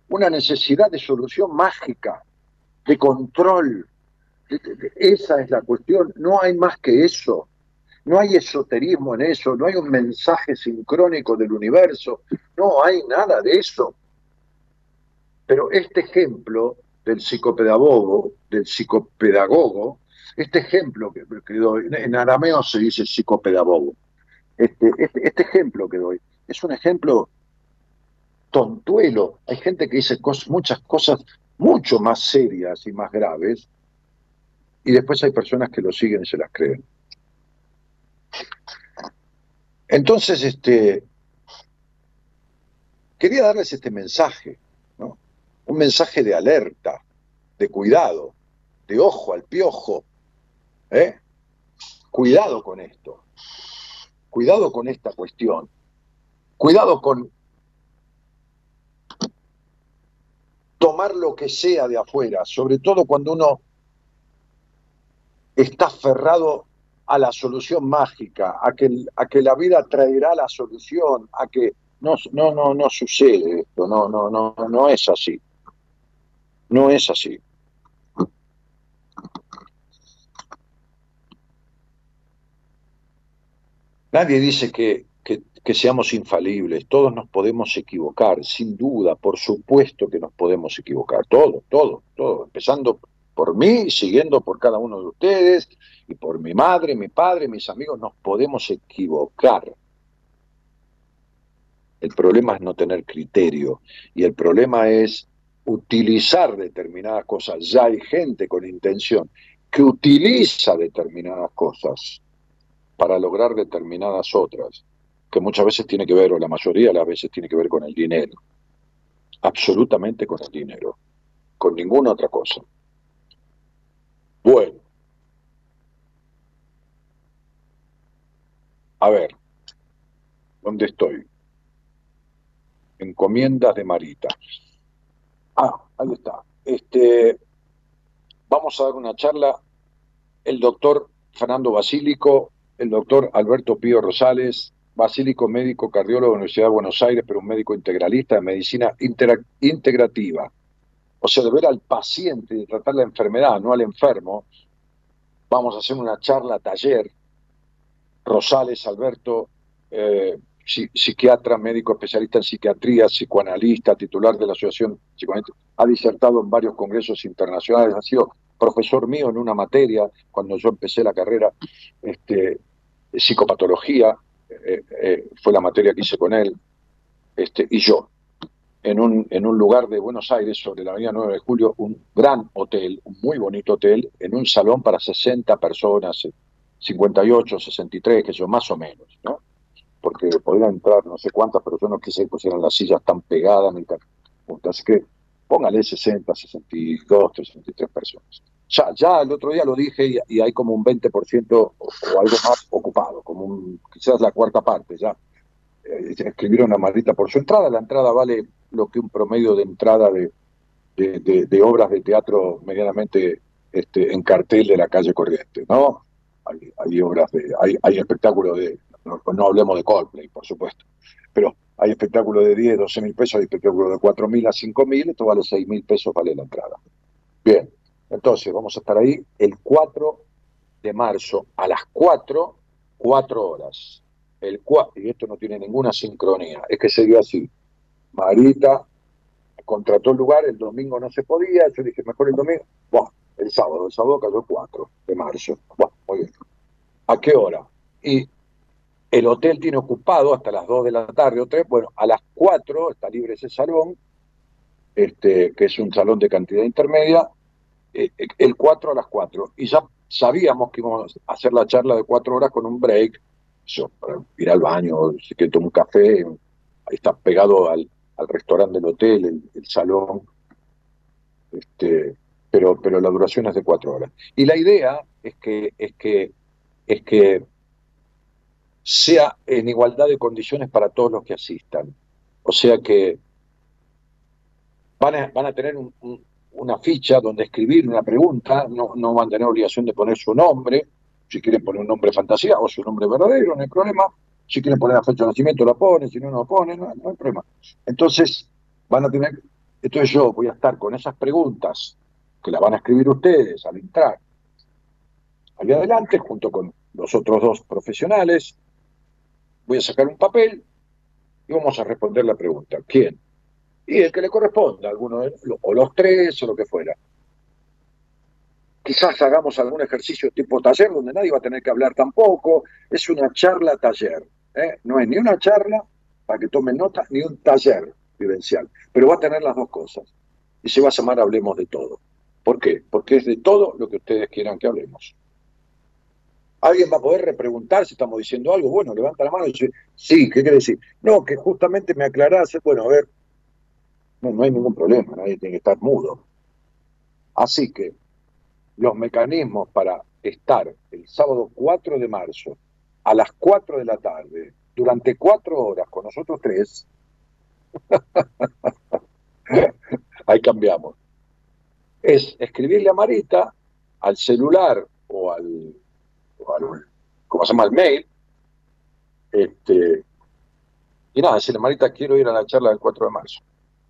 una necesidad de solución mágica, de control. Esa es la cuestión, no hay más que eso. No hay esoterismo en eso, no hay un mensaje sincrónico del universo, no hay nada de eso. Pero este ejemplo del psicopedagogo, del psicopedagogo, este ejemplo que, doy, en arameo se dice psicopedagogo, este, este, este, ejemplo que doy es un ejemplo tontuelo. Hay gente que dice muchas cosas mucho más serias y más graves, y después hay personas que lo siguen y se las creen. Entonces, este, quería darles este mensaje. Un mensaje de alerta, de cuidado, de ojo al piojo. ¿eh? Cuidado con esto, cuidado con esta cuestión, cuidado con tomar lo que sea de afuera, sobre todo cuando uno está aferrado a la solución mágica, a que, a que la vida traerá la solución, a que no, no, no, no sucede esto, no, no, no, no es así. No es así. Nadie dice que, que, seamos infalibles, todos nos podemos equivocar, sin duda, por supuesto que nos podemos equivocar, todos, todos, todos, empezando por mí, siguiendo por cada uno de ustedes, y por mi madre, mi padre, mis amigos, nos podemos equivocar. El problema es no tener criterio y el problema es utilizar determinadas cosas. Ya hay gente con intención que utiliza determinadas cosas para lograr determinadas otras, que muchas veces tiene que ver, o la mayoría de las veces tiene que ver con el dinero. Absolutamente con el dinero, con ninguna otra cosa. Bueno. A ver, ¿dónde estoy? encomiendas de Marita. Ah, ahí está. Este, vamos a dar una charla. El doctor Fernando Basílico, el doctor Alberto Pío Rosales, Basílico, médico cardiólogo de la Universidad de Buenos Aires, pero un médico integralista de medicina integrativa. O sea, de ver al paciente y tratar la enfermedad, no al enfermo. Vamos a hacer una charla, taller. Rosales, Alberto, eh, psiquiatra, médico especialista en psiquiatría, psicoanalista, titular de la Asociación Psicoanalista, ha disertado en varios congresos internacionales, ha sido profesor mío en una materia cuando yo empecé la carrera, este, psicopatología, eh, eh, fue la materia que hice con él, este, y yo, en un, en un lugar de Buenos Aires, sobre la avenida 9 de Julio, un gran hotel, un muy bonito hotel, en un salón para 60 personas, 58, 63, que son más o menos, ¿no? Porque podrían entrar no sé cuántas, pero yo no quise que pusieran las sillas tan pegadas ni tan Así que póngale 60, 62, 63 personas. Ya, ya el otro día lo dije y, hay como un 20% o, algo más ocupado, como quizás la cuarta parte ya. Eh, escribieron una maldita por su entrada. La entrada vale lo que un promedio de entrada de, de, obras de teatro medianamente este, en cartel de la calle corriente, ¿no? Hay, hay obras de, hay, hay espectáculos de no, pues no hablemos de Coldplay, por supuesto, pero hay espectáculos de 10, 12 mil pesos, hay espectáculos de 4 mil a 5 mil, esto vale 6 mil pesos, vale la entrada. Bien, entonces vamos a estar ahí el 4 de marzo a las 4, 4 horas. El 4, y esto no tiene ninguna sincronía, es que se dio así. Marita contrató el lugar, el domingo no se podía, yo dije, mejor el domingo. Bueno, el sábado, el sábado cayó el 4 de marzo. Bueno, muy bien. ¿A qué hora? Y el hotel tiene ocupado hasta las 2 de la tarde o 3. Bueno, a las 4 está libre ese salón, este, que es un salón de cantidad intermedia, eh, el 4 a las 4. Y ya sabíamos que íbamos a hacer la charla de 4 horas con un break, para ir al baño, que toma un café, está pegado al, restaurante del hotel, el, salón, este, pero, pero la duración es de 4 horas. Y la idea es que, es que, es que sea en igualdad de condiciones para todos los que asistan. O sea que van a, van a tener una ficha donde escribir una pregunta, no, no van a tener obligación de poner su nombre, si quieren poner un nombre fantasía o su nombre verdadero, no hay problema. Si quieren poner la fecha de nacimiento, la ponen, si no, no la ponen, no, hay problema. Entonces, van a tener, entonces yo voy a estar con esas preguntas que las van a escribir ustedes al entrar ahí adelante, junto con los otros dos profesionales, voy a sacar un papel y vamos a responder la pregunta. ¿Quién? Y el que le corresponda, alguno de, o los tres o lo que fuera. Quizás hagamos algún ejercicio tipo taller donde nadie va a tener que hablar tampoco. Es una charla taller. ¿eh? No es ni una charla para que tomen nota, ni un taller. vivencial, pero va a tener las dos cosas. Y se va a llamar Hablemos de Todo. ¿Por qué? Porque es de todo lo que ustedes quieran que hablemos. ¿Alguien va a poder repreguntar si estamos diciendo algo? Bueno, levanta la mano y dice, sí, ¿qué quiere decir? No, que justamente me aclarase, bueno, a ver, no, no hay ningún problema, nadie tiene que estar mudo. Así que los mecanismos para estar el sábado 4 de marzo a las 4 de la tarde, durante cuatro horas con nosotros tres, ahí cambiamos. Es escribirle a Marita al celular o al, ¿cómo se llama? Al mail. Este, y nada, decirle, Marita, quiero ir a la charla del 4 de marzo,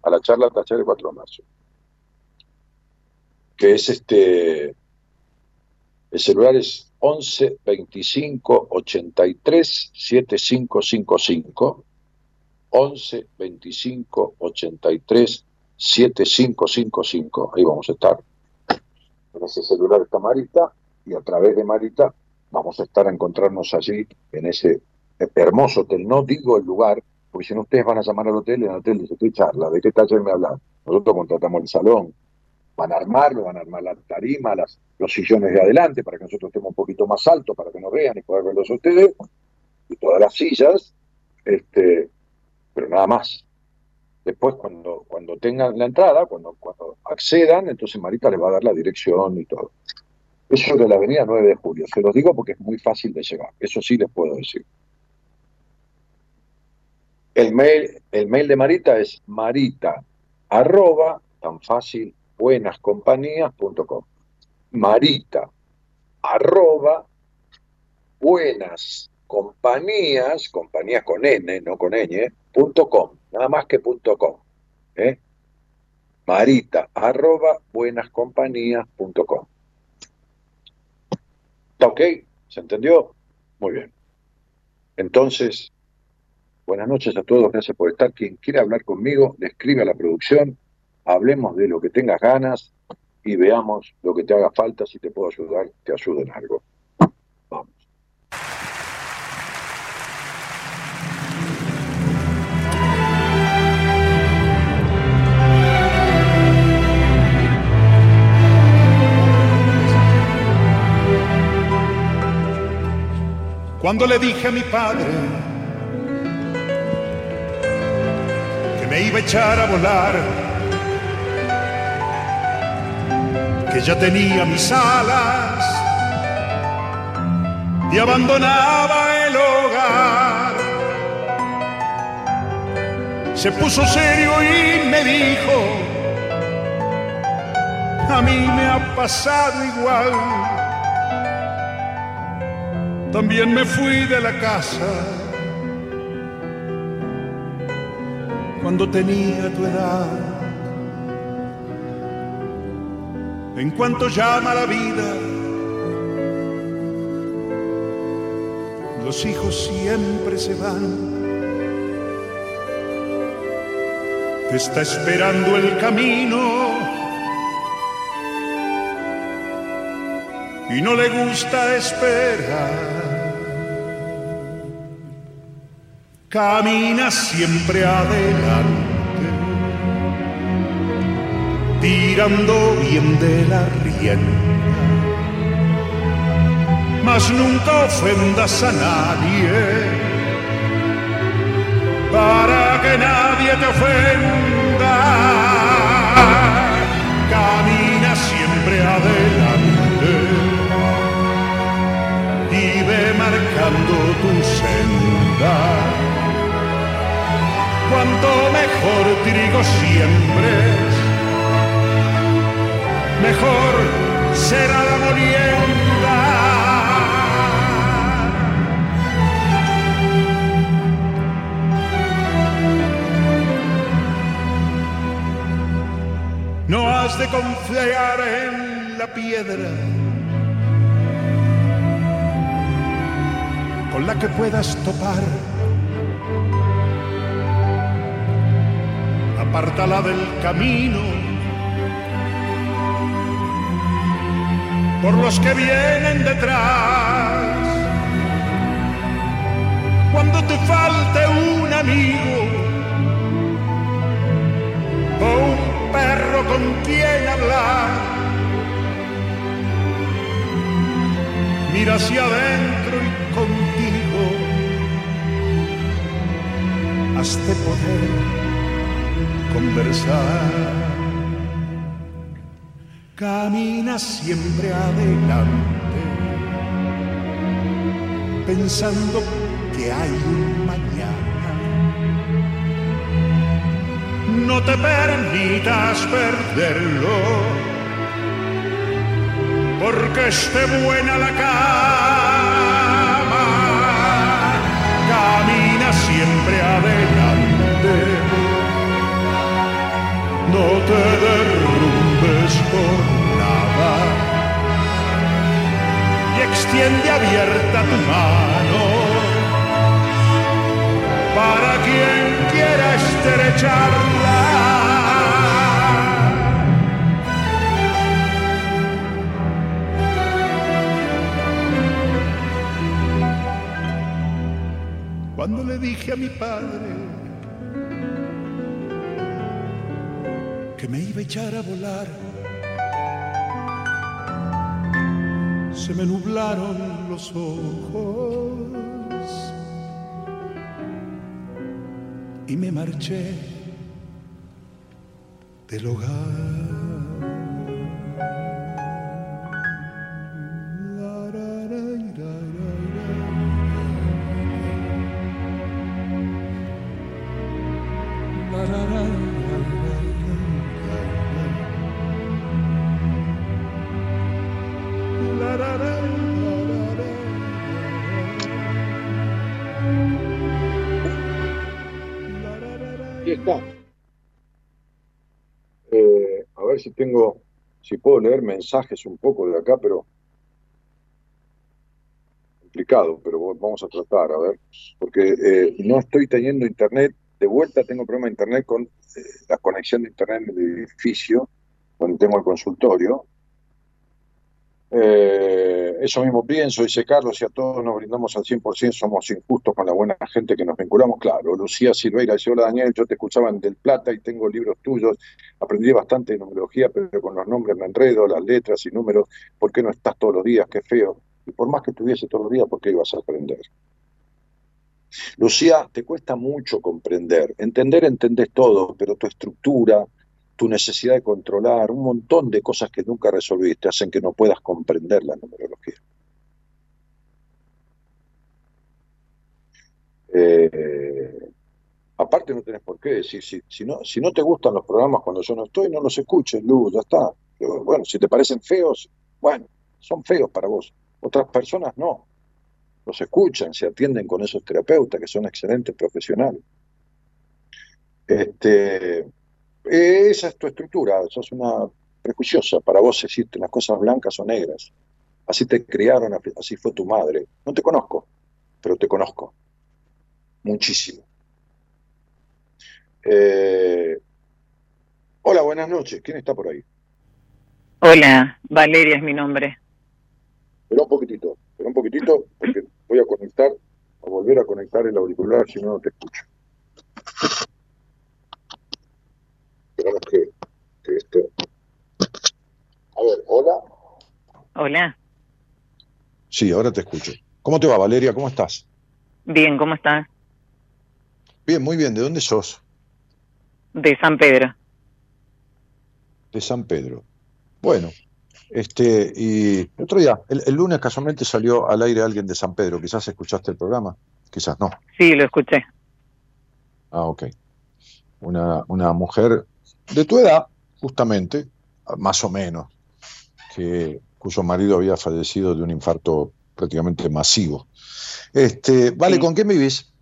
a la charla taller del 4 de marzo. Que es este, el celular es 11 25 83 7555. 11 25 83 7555. Ahí vamos a estar. En ese celular está Marita y a través de Marita vamos a estar a encontrarnos allí en ese hermoso hotel. No digo el lugar, porque si no ustedes van a llamar al hotel en el hotel dice, ¿qué charla? ¿De qué taller me hablan? Nosotros contratamos el salón, van a armarlo, van a armar la tarima, las, los sillones de adelante para que nosotros estemos un poquito más altos para que nos vean y poder verlos ustedes, y todas las sillas, este, pero nada más. Después, cuando, cuando tengan la entrada, cuando, cuando accedan, entonces Marita les va a dar la dirección y todo. Es de la avenida 9 de julio. Se los digo porque es muy fácil de llegar. Eso sí les puedo decir. El mail, el mail de Marita es marita arroba, tan fácil, buenascompañías.com. Marita, arroba, buenas compañías, compañías con N, no con Ñ, punto com, nada más que punto com. ¿eh? Marita, arroba, buenascompañías.com. ¿Está ok? ¿Se entendió? Muy bien. Entonces, buenas noches a todos, gracias por estar. Quien quiera hablar conmigo, le a la producción hablemos de lo que tengas ganas y veamos lo que te haga falta, si te puedo ayudar, te ayudo en algo. Cuando le dije a mi padre que me iba a echar a volar, que ya tenía mis alas y abandonaba el hogar. Se puso serio y me dijo, a mí me ha pasado igual. También me fui de la casa cuando tenía tu edad. en cuanto llama la vida. Los hijos siempre se van. Te está esperando el camino. Y no le gusta esperar. Camina siempre adelante tirando bien de la rienda. Mas nunca ofendas a nadie, para que nadie te ofenda. Camina siempre adelante marcando tu senda. Cuanto mejor trigo siempre mejor será la molienda. No has de confiar en la piedra con la que puedas topar. Apártala del camino por los que vienen detrás. Cuando te falte un amigo, o un perro con quien hablar. Mira hacia adentro has de poder conversar. Camina siempre adelante, pensando que hay un mañana. No te permitas perderlo, porque esté buena la cama. Camina siempre adelante, no te derrumbes por nada y extiende abierta tu mano para quien quiera estrecharla. Cuando le dije a mi padre que me iba a echar a volar, se me nublaron los ojos y me marché del hogar. Si tengo, si puedo leer mensajes un poco de acá, pero complicado, pero vamos a tratar, a ver, porque eh, no estoy teniendo internet, de vuelta tengo problema de internet con eh, la conexión de internet en el edificio, donde tengo el consultorio. Eh, eso mismo pienso, dice Carlos, si a todos nos brindamos al 100%, somos injustos con la buena gente que nos vinculamos. Claro, Lucía Silveira dice, hola Daniel, yo te escuchaba en Del Plata y tengo libros tuyos, aprendí bastante de numerología, pero con los nombres me enredo, las letras y números, ¿por qué no estás todos los días? Qué feo. Y por más que estuviese todos los días, ¿por qué ibas a aprender? Lucía, te cuesta mucho comprender. Entender, entendés todo, pero tu estructura, tu necesidad de controlar, un montón de cosas que nunca resolviste hacen que no puedas comprender la numerología. Eh, aparte no tenés por qué decir, si, si, no, si no te gustan los programas cuando yo no estoy, no los escuches, Lu, ya está. Pero, bueno, si te parecen feos, bueno, son feos para vos. Otras personas no. Los escuchan, se atienden con esos terapeutas que son excelentes profesionales. Este, esa es tu estructura, sos una prejuiciosa. Para vos existen las cosas blancas o negras. Así te criaron, así fue tu madre. No te conozco, pero te conozco. Muchísimo. Eh, hola, buenas noches. ¿Quién está por ahí? Hola, Valeria es mi nombre. Pero un poquitito, pero un poquitito, porque voy a conectar, a volver a conectar el auricular, si no, no te escucho. Esperamos que, que esto. A ver, hola. Hola, Sí, ahora te escucho. ¿Cómo te va, Valeria? ¿Cómo estás? bien, ¿cómo estás? Bien, muy bien. ¿De dónde sos? De San Pedro. De San Pedro. Bueno, este, y el otro día, el, el lunes casualmente salió al aire alguien de San Pedro. Quizás escuchaste el programa, quizás no. Sí, lo escuché. Ah, ok. Una, una mujer de tu edad, justamente, más o menos, que, cuyo marido había fallecido de un infarto prácticamente masivo. Este, vale, Sí. ¿con quién vivís?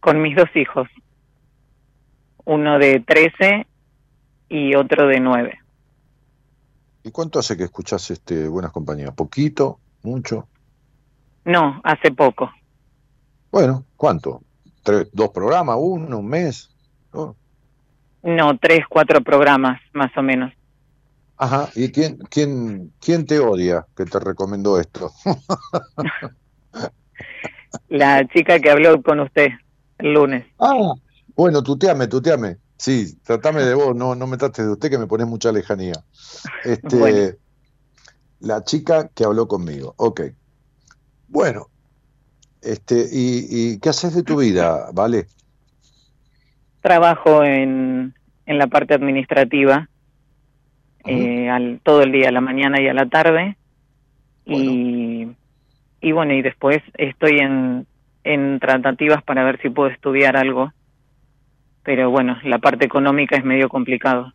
Con mis dos hijos. Uno de 13 y otro de 9. ¿Y cuánto hace que escuchás este, Buenas Compañías? ¿Poquito? ¿Mucho? No, hace poco. Bueno, ¿cuánto? ¿Tres, ¿Dos programas? ¿Uno? ¿Un mes? ¿No? No, tres, cuatro programas, más o menos. Ajá, ¿y quién, quién, quién te odia que te recomendó esto? La chica que habló con usted el lunes. ah, bueno, tuteame, tuteame. Sí, tratame de vos, no, no me trates de usted que me pones mucha lejanía. Este, La chica que habló conmigo, ok. Bueno, este, ¿y, qué haces de tu vida, Vale? Trabajo en, en la parte administrativa, eh, al, todo el día, a la mañana y a la tarde. Y, y bueno, y después estoy en, en tratativas para ver si puedo estudiar algo pero bueno, la parte económica es medio complicado.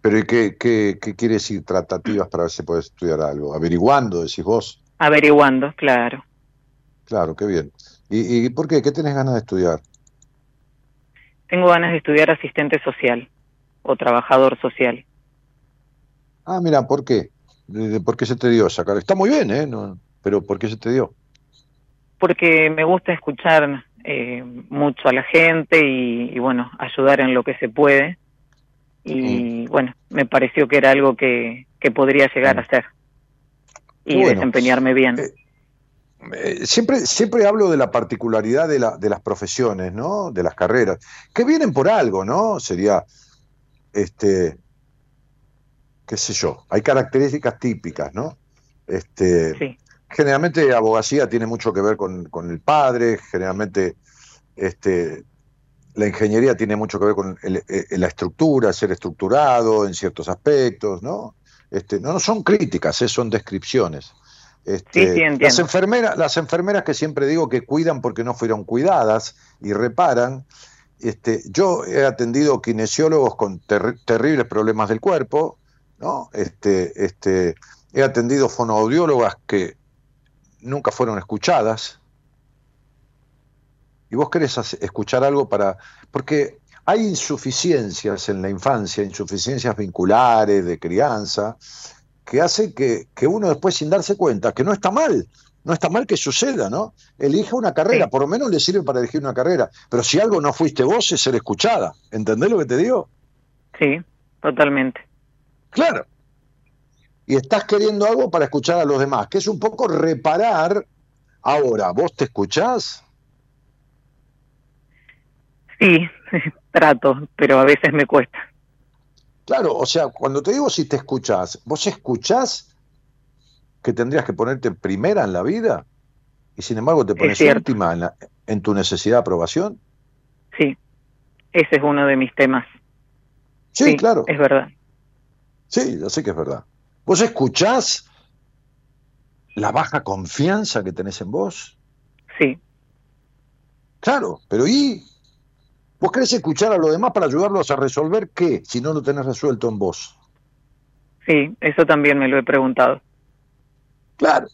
¿Pero y qué, qué, quiere decir tratativas para ver si puedes estudiar algo? ¿Averiguando, decís vos? Averiguando, claro. Claro, qué bien. ¿Y, por qué? ¿Qué tenés ganas de estudiar? Tengo ganas de estudiar asistente social o trabajador social. Ah, mira, ¿por qué? ¿Por qué se te dio sacar? Está muy bien, ¿eh? pero ¿por qué se te dio? Porque me gusta escuchar eh, mucho a la gente y, bueno, ayudar en lo que se puede. Y bueno, me pareció que era algo que, que podría llegar a ser y desempeñarme bien. Eh, eh, siempre, siempre hablo de la particularidad de, la, de las profesiones, ¿no? De las carreras, que vienen por algo, ¿no? Sería, este, qué sé yo, hay características típicas, ¿no? Este, sí. Generalmente abogacía tiene mucho que ver con, el padre, generalmente este, la ingeniería tiene mucho que ver con eh, la estructura, ser estructurado en ciertos aspectos, ¿no? Este, no, son críticas, eh, son descripciones. Este, las, enfermeras, las enfermeras que siempre digo que cuidan porque no fueron cuidadas y reparan. Este, yo he atendido kinesiólogos con terribles problemas del cuerpo, ¿no? Este, este, he atendido fonoaudiólogas que nunca fueron escuchadas. Y vos querés escuchar algo para... Porque hay insuficiencias en la infancia, insuficiencias vinculares, de crianza, que hace que, uno después sin darse cuenta, que no está mal, no está mal que suceda, ¿no? Elige una carrera, por lo menos le sirve para elegir una carrera. Pero si algo no fuiste vos, es ser escuchada. ¿Entendés lo que te digo? Sí, totalmente. Claro y estás queriendo algo para escuchar a los demás, que es un poco reparar. Ahora, ¿vos te escuchás? Sí, trato, pero a veces me cuesta. Claro, o sea, cuando te digo si te escuchás, ¿vos escuchás que tendrías que ponerte primera en la vida? Y sin embargo te pones última en, en tu necesidad de aprobación. Sí, ese es uno de mis temas. Sí, claro. Es verdad. Sí, yo sé que es verdad. ¿Vos escuchás la baja confianza que tenés en vos? Sí. Claro, pero ¿y? ¿Vos querés escuchar a los demás para ayudarlos a resolver qué, si no lo tenés resuelto en vos? Sí, eso también me lo he preguntado. Claro.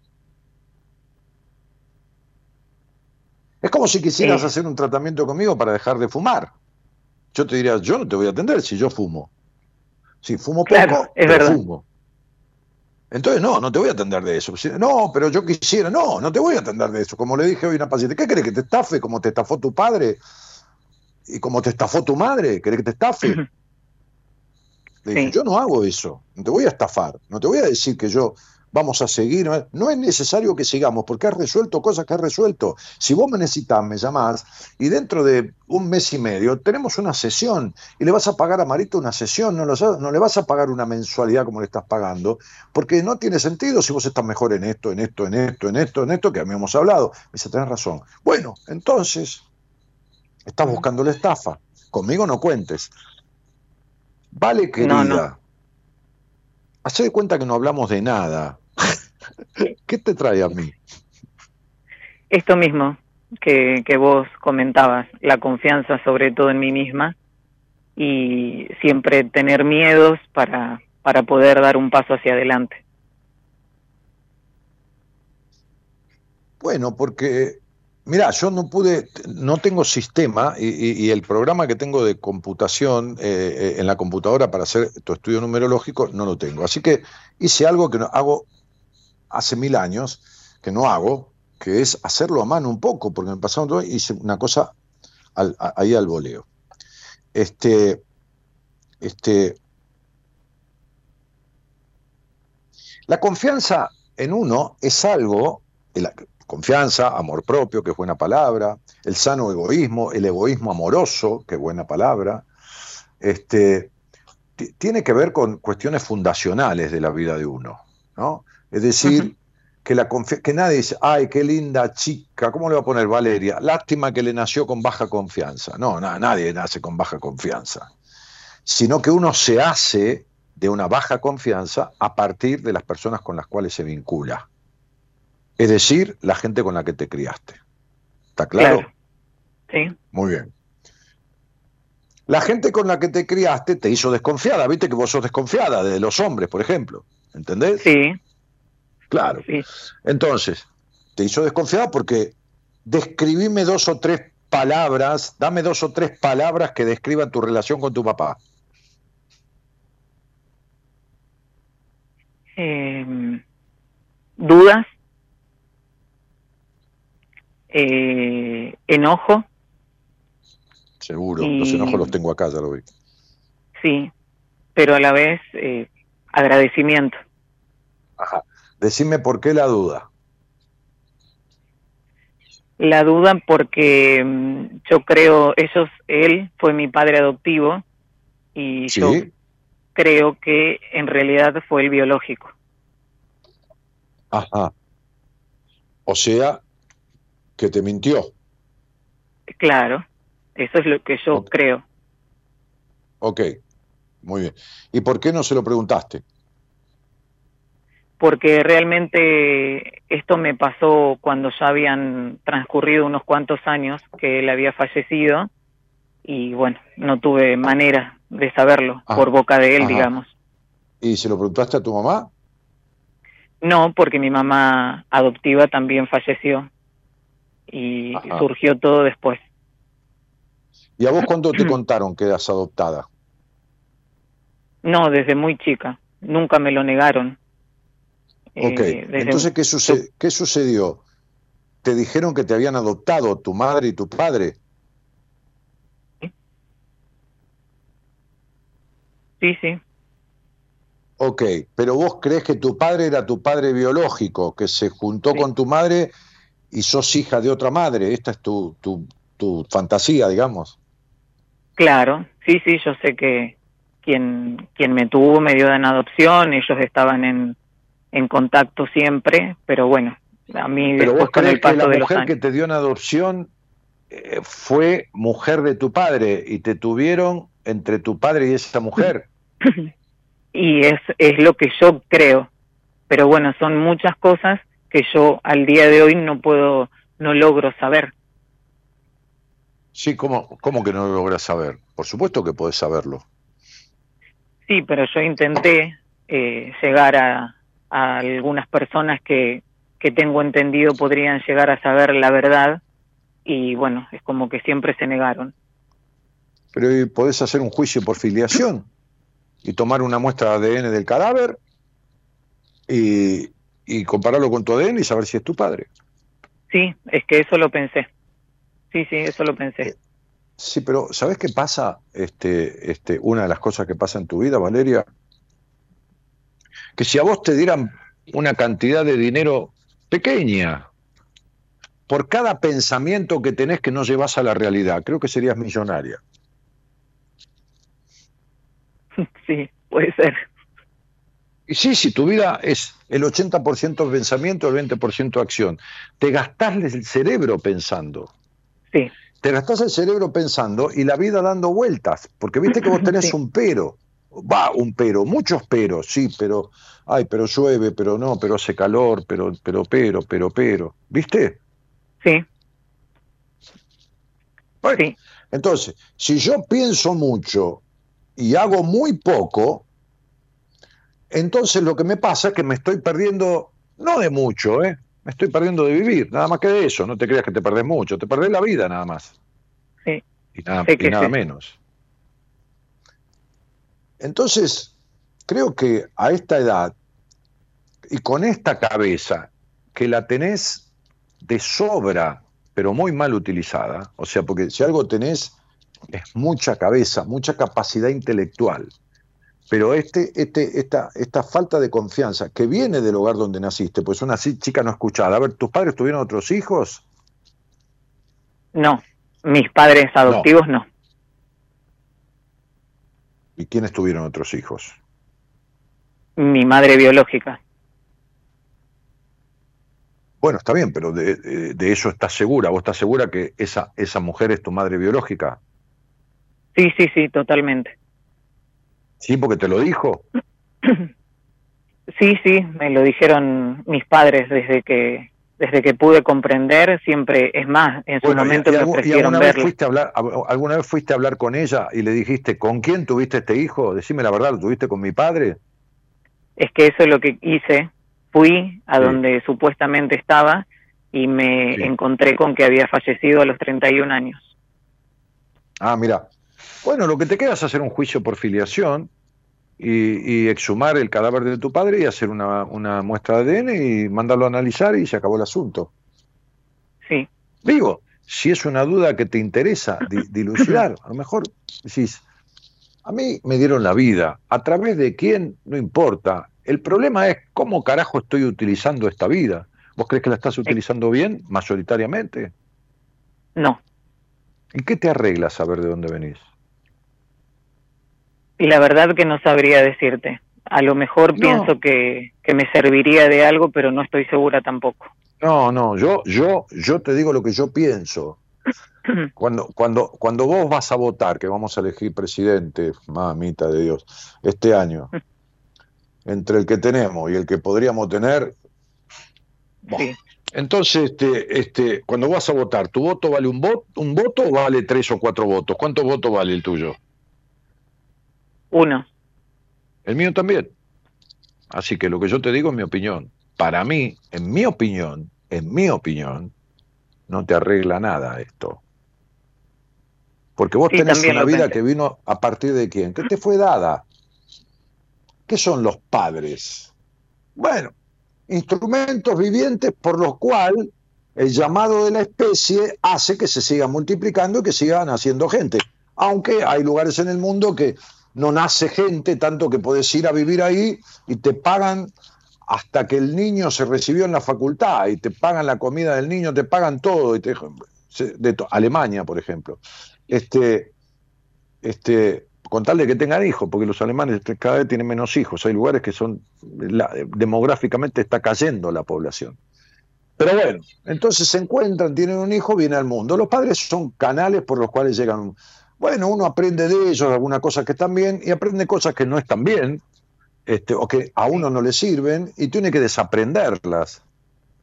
Es como si quisieras hacer un tratamiento conmigo para dejar de fumar. Yo te diría, yo no te voy a atender si yo fumo. Si fumo poco, es verdad. fumo. Entonces, no, no te voy a atender de eso. No, pero yo quisiera, no, no te voy a atender de eso. Como le dije hoy a una paciente, ¿qué crees que te estafe como te estafó tu padre y como te estafó tu madre? ¿Querés que te estafe? Le dije, yo no hago eso, no te voy a estafar, no te voy a decir que yo vamos a seguir. No es necesario que sigamos, porque has resuelto cosas que has resuelto. Si vos me necesitas, me llamás, y dentro de un mes y medio tenemos una sesión, y le vas a pagar a Marito una sesión, no, no le vas a pagar una mensualidad como le estás pagando, porque no tiene sentido si vos estás mejor en esto, en esto, en esto, en esto, en esto, que a mí hemos hablado. Me dice, tenés razón. Bueno, entonces, estás buscando la estafa. Conmigo no cuentes. Vale, querida. No, Hacé de cuenta que no hablamos de nada. ¿Qué te trae a mí? Esto mismo que, que vos comentabas, la confianza sobre todo en mí misma y siempre tener miedos para, para poder dar un paso hacia adelante. Bueno, porque Mira, yo no pude, no tengo sistema y, el programa que tengo de computación eh, eh, en la computadora para hacer tu estudio numerológico no lo tengo. Así que hice algo que no, hago hace mil años, que no hago, que es hacerlo a mano un poco, porque me pasaron todo hice una cosa ahí al voleo. Este, este, la confianza en uno es algo, confianza, amor propio, que es buena palabra, el sano egoísmo, el egoísmo amoroso, que es buena palabra, este, tiene que ver con cuestiones fundacionales de la vida de uno, ¿no? Es decir, que, la que nadie dice, ay, qué linda chica, ¿cómo le va a poner Valeria? Lástima que le nació con baja confianza. No, nadie nace con baja confianza. Sino que uno se hace de una baja confianza a partir de las personas con las cuales se vincula. Es decir, la gente con la que te criaste. ¿Está claro? Sí. Muy bien. La gente con la que te criaste te hizo desconfiada. Viste que vos sos desconfiada de los hombres, por ejemplo. ¿Entendés? Sí. Claro. Sí. Entonces, te hizo desconfiada porque describime dos o tres palabras, dame dos o tres palabras que describan tu relación con tu papá. Eh, dudas, eh, enojo. Seguro, los enojos los tengo acá, ya lo vi. Sí, pero a la vez eh, agradecimiento. Ajá. Decime por qué la duda. La duda porque mm, yo creo, ellos, él fue mi padre adoptivo y ¿Sí? yo creo que en realidad fue el biológico. Ajá. O sea, que te mintió. Claro, eso es lo que yo creo. Ok, muy bien. ¿Y por qué no se lo preguntaste? porque realmente esto me pasó cuando ya habían transcurrido unos cuantos años que él había fallecido y bueno, no tuve manera de saberlo Ah, por boca de él, ajá. digamos. ¿Y se lo preguntaste a tu mamá? No, porque mi mamá adoptiva también falleció y Ajá. surgió todo después. ¿Y a vos cuándo te contaron que eras adoptada? No, desde muy chica, nunca me lo negaron. Ok, Eh, desde- entonces, ¿qué, suce- ¿qué sucedió? ¿Te dijeron que te habían adoptado tu madre y tu padre? Sí, sí, Ok, pero vos crees que tu padre era tu padre biológico, que se juntó Sí. con tu madre y sos hija de otra madre. Esta es tu, tu, tu fantasía, digamos. Claro, sí, sí, yo sé que quien, quien me tuvo me dio en adopción, ellos estaban en, en contacto siempre, pero bueno, a mí Pero después vos con el que paso la de los mujer que años. te dio en adopción eh, fue mujer de tu padre y te tuvieron entre tu padre y esa mujer. Y es, es lo que yo creo, pero bueno, son muchas cosas que yo al día de hoy no puedo, no logro saber. Sí, ¿cómo, cómo que no lo logras saber? Por supuesto que podés saberlo. Sí, pero yo intenté eh, llegar a, a algunas personas que, que tengo entendido podrían llegar a saber la verdad y bueno, es como que siempre se negaron. Pero ¿y podés hacer un juicio por filiación y tomar una muestra de ADN del cadáver y, y compararlo con tu ADN y saber si es tu padre. Sí, es que eso lo pensé. Sí, sí, eso lo pensé. Sí, pero ¿sabes qué pasa? Este, este, una de las cosas que pasa en tu vida, Valeria, que si a vos te dieran una cantidad de dinero pequeña por cada pensamiento que tenés que no llevas a la realidad, creo que serías millonaria. Sí, puede ser. Y sí, si tu vida es el 80% pensamiento, el 20% acción, te gastás el cerebro pensando. Sí, Te gastás el cerebro pensando y la vida dando vueltas, porque viste que vos tenés Sí. un pero. Va, un pero, muchos peros, sí, pero, ay, pero llueve, pero no, pero hace calor, pero, pero, pero, pero, pero. ¿Viste? sí, Bueno, sí, Entonces, si yo pienso mucho y hago muy poco, entonces lo que me pasa es que me estoy perdiendo, no de mucho, ¿eh? me estoy perdiendo de vivir, nada más que de eso, no te creas que te perdés mucho, te perdés la vida nada más. sí. Y nada, Sé y que nada sí. menos. Entonces, creo que a esta edad y con esta cabeza, que la tenés de sobra, pero muy mal utilizada, o sea, porque si algo tenés es mucha cabeza, mucha capacidad intelectual, pero este, este, esta, esta falta de confianza que viene del hogar donde naciste, pues una así chica no escuchada. A ver, ¿tus padres tuvieron otros hijos? No, mis padres adoptivos no. ¿Y quiénes tuvieron otros hijos? Mi madre biológica. Bueno, está bien, pero de, de- de eso estás segura. ¿Vos estás segura que esa, esa mujer es tu madre biológica? Sí, sí, sí, totalmente. Sí, porque te lo dijo. Sí, sí, me lo dijeron mis padres desde que desde que pude comprender, siempre es más, en su Bueno, momento y, me ofrecieron alguna, vez fuiste a hablar, alguna vez fuiste a hablar con ella y le dijiste, ¿con quién tuviste este hijo? Decime la verdad, ¿lo tuviste con mi padre? Es que eso es lo que hice, fui a Sí. donde supuestamente estaba y me Sí. encontré con que había fallecido a los 31 años. Ah, mira. Bueno, lo que te queda es hacer un juicio por filiación y, y exhumar el cadáver de tu padre y hacer una, una muestra de ADN y mandarlo a analizar y se acabó el asunto. Sí, Digo, si es una duda que te interesa di- dilucidar, a lo mejor decís, a mí me dieron la vida, a través de quién, no importa. El problema es cómo carajo estoy utilizando esta vida. ¿Vos crees que la estás utilizando bien, mayoritariamente? no. ¿Y qué te arregla saber de dónde venís? Y la verdad que no sabría decirte. A lo mejor No. pienso que, que me serviría de algo, pero no estoy segura tampoco. No, no, yo, yo, yo te digo lo que yo pienso. Cuando, cuando, cuando vos vas a votar, que vamos a elegir presidente, mamita de Dios, este año, entre el que tenemos y el que podríamos tener. Sí. Entonces, este, este, cuando vas a votar, ¿tu voto vale un voto, un voto o vale tres o cuatro votos? ¿Cuántos votos vale el tuyo? Uno. El mío también. Así que lo que yo te digo es mi opinión. Para mí, en mi opinión, en mi opinión, no te arregla nada esto. Porque vos tenés una vida que vino a partir de quién? ¿Qué te fue dada? ¿Qué son los padres? Bueno, instrumentos vivientes por los cuales el llamado de la especie hace que se siga multiplicando y que sigan haciendo gente. Aunque hay lugares en el mundo que no nace gente, tanto que podés ir a vivir ahí y te pagan hasta que el niño se recibió en la facultad y te pagan la comida del niño, te pagan todo. Y te, Alemania, por ejemplo. Este, este, con tal de que tengan hijos, porque los alemanes cada vez tienen menos hijos. Hay lugares que son, la- demográficamente está cayendo la población. Pero bueno, entonces se encuentran, tienen un hijo, viene al mundo. Los padres son canales por los cuales llegan. Bueno, uno aprende de ellos algunas cosas que están bien y aprende cosas que no están bien, este, o que a uno no le sirven, y tiene que desaprenderlas.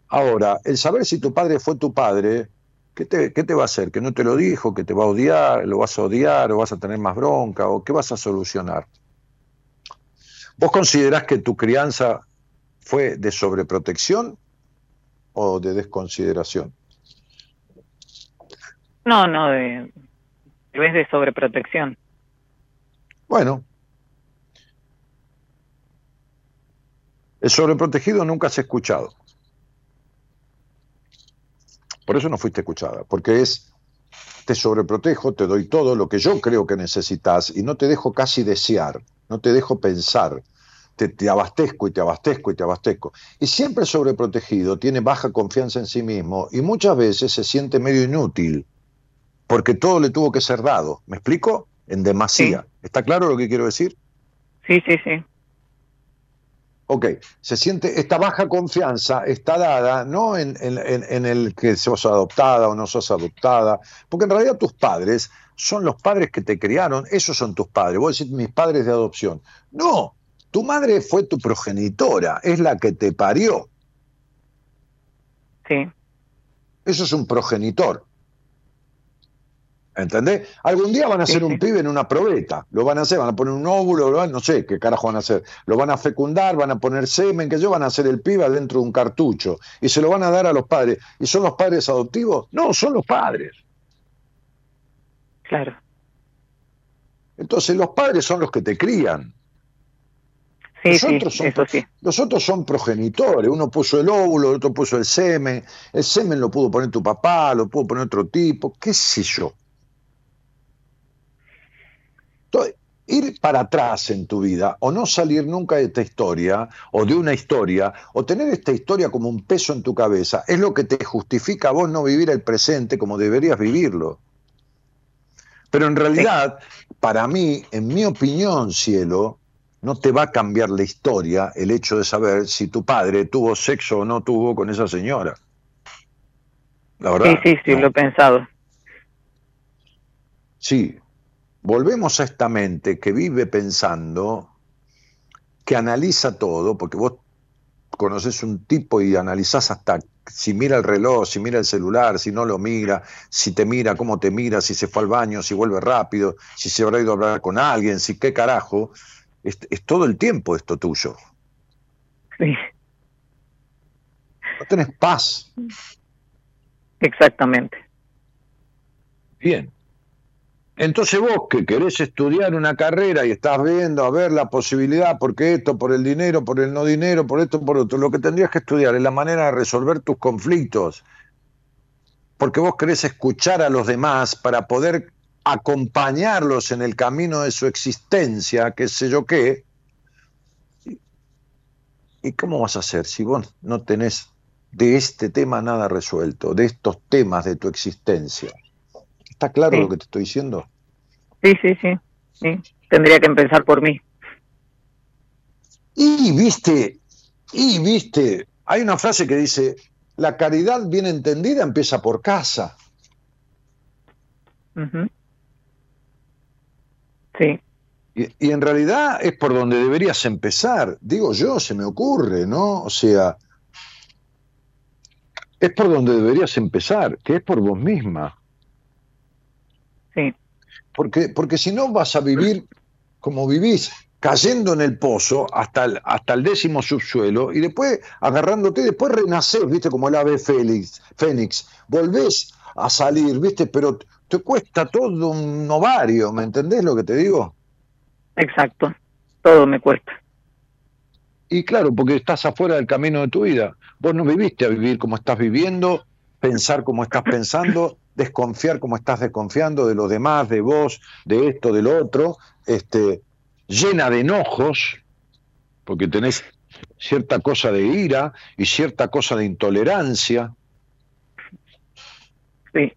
Ahora, el saber si tu padre fue tu padre, ¿qué te, qué te va a hacer? ¿Que no te lo dijo? ¿Que te va a odiar? ¿Lo vas a odiar? ¿O vas a tener más bronca? ¿O qué vas a solucionar? ¿Vos considerás que tu crianza fue de sobreprotección o de desconsideración? No, no, de, vez de sobreprotección. Bueno, el sobreprotegido nunca has escuchado. Por eso no fuiste escuchada, porque es, te sobreprotejo, te doy todo lo que yo creo que necesitas y no te dejo casi desear, no te dejo pensar, te, te abastezco y te abastezco y te abastezco. Y siempre sobreprotegido tiene baja confianza en sí mismo y muchas veces se siente medio inútil, porque todo le tuvo que ser dado. ¿Me explico? En demasía. ¿Está claro lo que quiero decir? Sí, sí, sí. Ok, se siente, esta baja confianza está dada no en, en- en- en el que sos adoptada o no sos adoptada, porque en realidad tus padres son los padres que te criaron, esos son tus padres, vos decís mis padres de adopción. No, tu madre fue tu progenitora, es la que te parió, Sí, eso es un progenitor. ¿Entendés? Algún día van a hacer un pibe en una probeta, lo van a hacer, van a poner un óvulo, lo van- no sé qué carajo van a hacer, lo van a fecundar, van a poner semen, que yo van a hacer el pibe dentro de un cartucho y se lo van a dar a los padres. ¿Y son los padres adoptivos? No, son los padres. claro. Entonces los padres son los que te crían. Sí, los, sí, otros son, sí. los otros son progenitores. Uno puso el óvulo, el otro puso el semen. El semen lo pudo poner tu papá, lo pudo poner otro tipo, qué sé yo. Entonces, ir para atrás en tu vida o no salir nunca de esta historia o de una historia o tener esta historia como un peso en tu cabeza es lo que te justifica a vos no vivir el presente como deberías vivirlo. Pero en realidad, para mí, en mi opinión, cielo, no te va a cambiar la historia el hecho de saber si tu padre tuvo sexo o no tuvo con esa señora. La verdad. Sí, sí, sí, lo he pensado. Sí, volvemos a esta mente que vive pensando, que analiza todo, porque vos conoces un tipo y analizás hasta si mira el reloj, si mira el celular, si no lo mira, si te mira, cómo te mira, si se fue al baño, si vuelve rápido, si se habrá ido a hablar con alguien, si qué carajo. Es, es todo el tiempo esto tuyo. Sí, No tenés paz. exactamente. Bien. Entonces vos que querés estudiar una carrera y estás viendo a ver la posibilidad, porque esto, por el dinero, por el no dinero, por esto, por otro, lo que tendrías que estudiar es la manera de resolver tus conflictos. Porque vos querés escuchar a los demás para poder acompañarlos en el camino de su existencia, qué sé yo qué. ¿Y cómo vas a hacer si vos no tenés de este tema nada resuelto, de estos temas de tu existencia? ¿Está claro Sí. lo que te estoy diciendo? Sí, sí, sí, sí. Tendría que empezar por mí. Y viste, y viste, hay una frase que dice, la caridad bien entendida empieza por casa. Sí, Y, y en realidad es por donde deberías empezar. Digo yo, se me ocurre, ¿no? O sea, es por donde deberías empezar, que es por vos misma. Porque, porque si no vas a vivir como vivís, cayendo en el pozo hasta el, hasta el décimo subsuelo y después agarrándote, después renacés, viste, como el ave Félix, Fénix, volvés a salir, viste, pero te cuesta todo un ovario, ¿me entendés lo que te digo? exacto. Todo me cuesta. Y claro, porque estás afuera del camino de tu vida. Vos no viviste a vivir como estás viviendo, pensar como estás pensando, desconfiar como estás desconfiando de los demás, de vos, de esto, de lo otro, este, llena de enojos, porque tenés cierta cosa de ira y cierta cosa de intolerancia. Sí,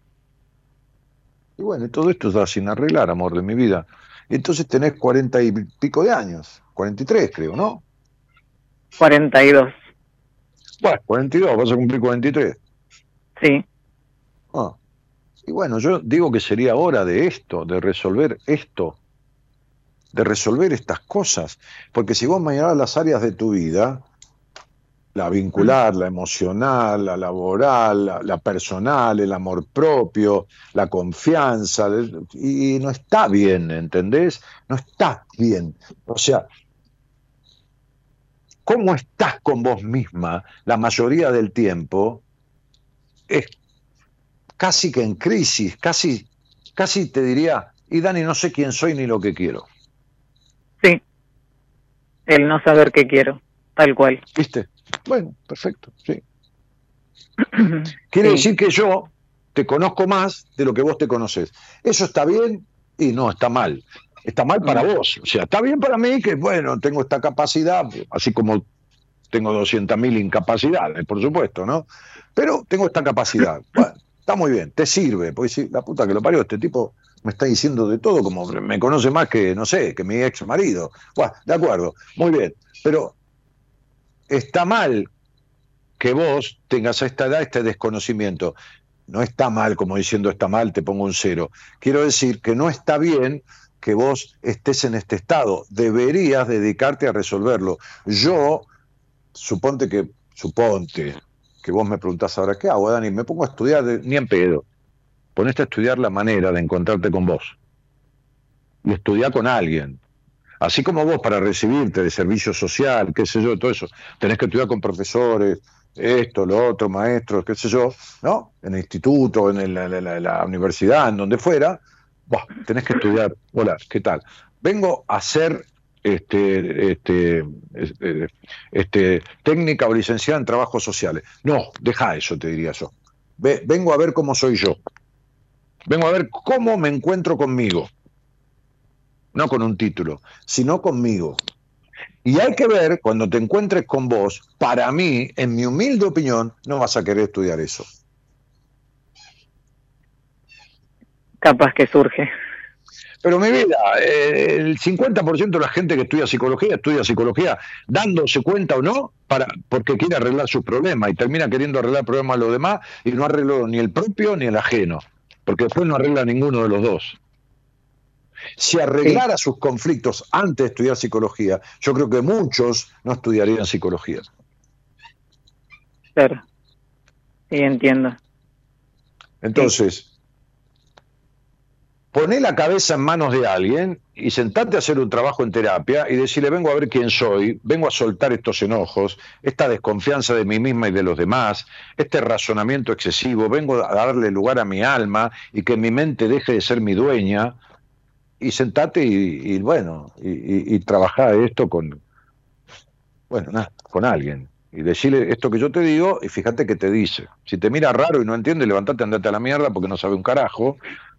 Y bueno, todo esto está sin arreglar, amor de mi vida. Y entonces tenés cuarenta y pico de años, 43 creo, ¿no? 42. Bueno, 42, vas a cumplir 43. Sí. Y bueno, yo digo que sería hora de esto, de resolver esto, de resolver estas cosas. Porque si vos mañana las áreas de tu vida, la vincular, la emocional, la laboral, la, personal, el amor propio, la confianza, y, y no está bien, ¿entendés? No está bien. O sea, cómo estás con vos misma la mayoría del tiempo es casi que en crisis, casi, casi te diría, y Dani, no sé quién soy ni lo que quiero. sí. El no saber qué quiero, tal cual. ¿Viste? Bueno, perfecto, sí. Quiere Sí. decir que yo te conozco más de lo que vos te conoces. ¿Eso está bien? Y no, está mal. Está mal para vos. O sea, está bien para mí que, bueno, tengo esta capacidad, así como tengo 200.000 incapacidades, por supuesto, ¿no? Pero tengo esta capacidad. Bueno, está muy bien, te sirve. Porque si la puta que lo parió, este tipo me está diciendo de todo, como me conoce más que, no sé, que mi ex marido. Bueno, de acuerdo, muy bien. Pero está mal que vos tengas a esta edad este desconocimiento. No está mal, como diciendo está mal, te pongo un cero. Quiero decir que no está bien que vos estés en este estado. Deberías dedicarte a resolverlo. Yo, suponte que, suponte que vos me preguntás ahora, ¿qué hago, Dani? Me pongo a estudiar, ni en pedo. Ponete a estudiar la manera de encontrarte con vos. Y estudiar con alguien. Así como vos para recibirte de servicio social, qué sé yo, todo eso, tenés que estudiar con profesores, esto, lo otro, maestros, qué sé yo, ¿no? En el instituto, en la, universidad, en donde fuera, buah, tenés que estudiar. Hola, ¿qué tal? Vengo a hacer este, este, este, este, técnica o licenciada en trabajos sociales. No, deja eso, te diría yo. Ve- vengo a ver cómo soy yo. Vengo a ver cómo me encuentro conmigo. No con un título, sino conmigo. Y hay que ver, cuando te encuentres con vos, para mí, en mi humilde opinión, no vas a querer estudiar eso. Capaz que surge. Pero mi vida, eh, el 50% de la gente que estudia psicología estudia psicología dándose cuenta o no para porque quiere arreglar sus problemas y termina queriendo arreglar problemas a los demás y no arregló ni el propio ni el ajeno, porque después no arregla ninguno de los dos. Si arreglara sus conflictos antes de estudiar psicología, yo creo que muchos no estudiarían psicología. Claro. Sí, entiendo. Entonces, poné la cabeza en manos de alguien y sentate a hacer un trabajo en terapia y decirle, vengo a ver quién soy, vengo a soltar estos enojos, esta desconfianza de mí misma y de los demás, este razonamiento excesivo, vengo a darle lugar a mi alma y que mi mente deje de ser mi dueña, y sentate y, bueno, y, y, trabajar esto con, bueno, nada, con alguien. Y decirle esto que yo te digo y fíjate que te dice. Si te mira raro y no entiende, levantate, andate a la mierda porque no sabe un carajo.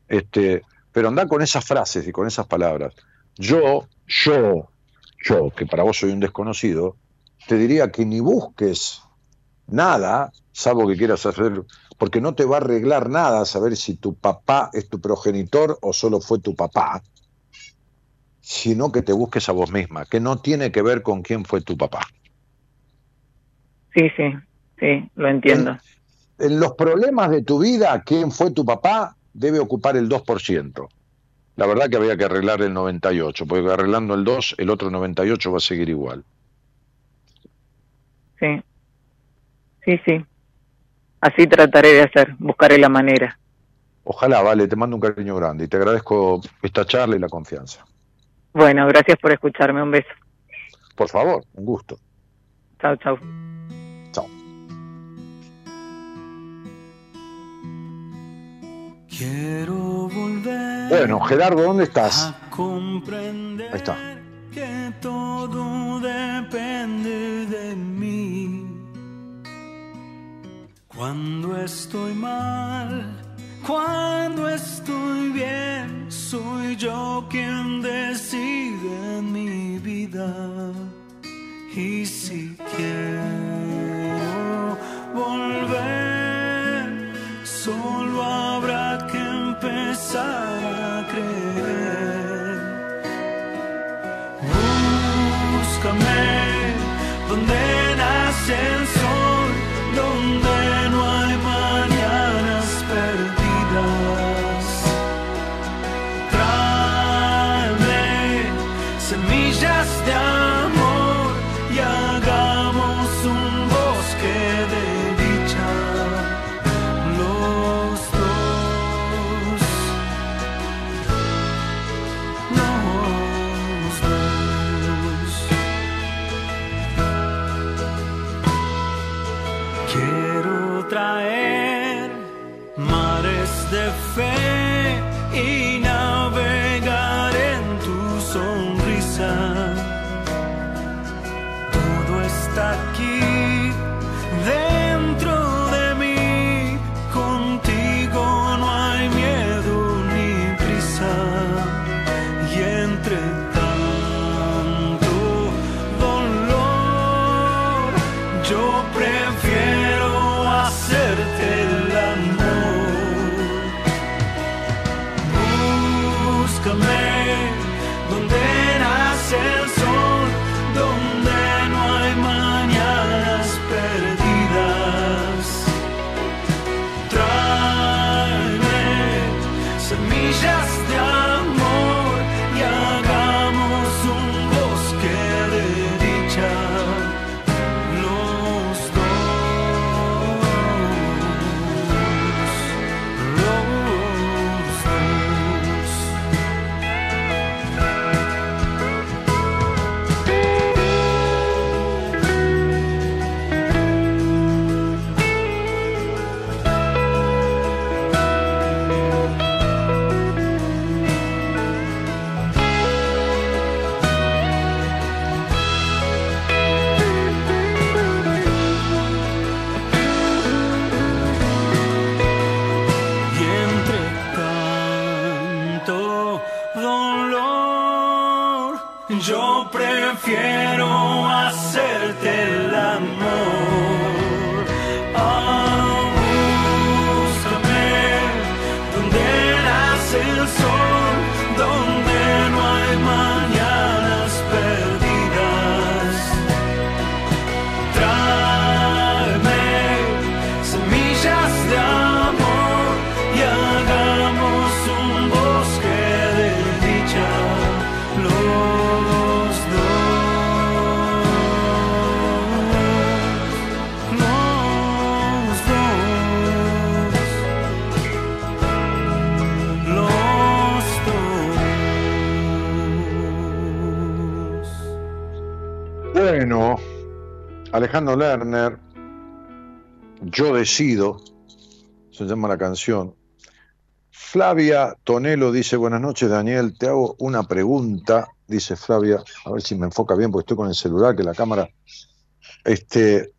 Este, pero anda con esas frases y con esas palabras. Yo, yo, yo, que para vos soy un desconocido, te diría que ni busques nada, salvo que quieras hacer, porque no te va a arreglar nada saber si tu papá es tu progenitor o solo fue tu papá, sino que te busques a vos misma, que no tiene que ver con quién fue tu papá. Sí, sí, sí, lo entiendo. En, en los problemas de tu vida, quién fue tu papá debe ocupar el 2%. La verdad que había que arreglar el 98, porque arreglando el 2, el otro 98 va a seguir igual. Sí, sí, sí. Así trataré de hacer, buscaré la manera. Ojalá, vale, te mando un cariño grande y te agradezco esta charla y la confianza. Bueno, gracias por escucharme, un beso. Por favor, un gusto. Chao, chao. Chao. Quiero volver. Bueno, Gerardo, ¿dónde estás? A comprender Ahí está. que todo depende de mí. Cuando estoy mal, cuando estoy bien, soy yo quien decide en mi vida. Y si quiero volver, solo habrá que empezar a creer. Búscame donde nace Quiero traer mares de fe Alejandro Lerner, Yo decido, se llama la canción. Flavia Tonelo dice, buenas noches Daniel, te hago una pregunta, dice Flavia, a ver si me enfoca bien porque estoy con el celular, que la cámara... Este,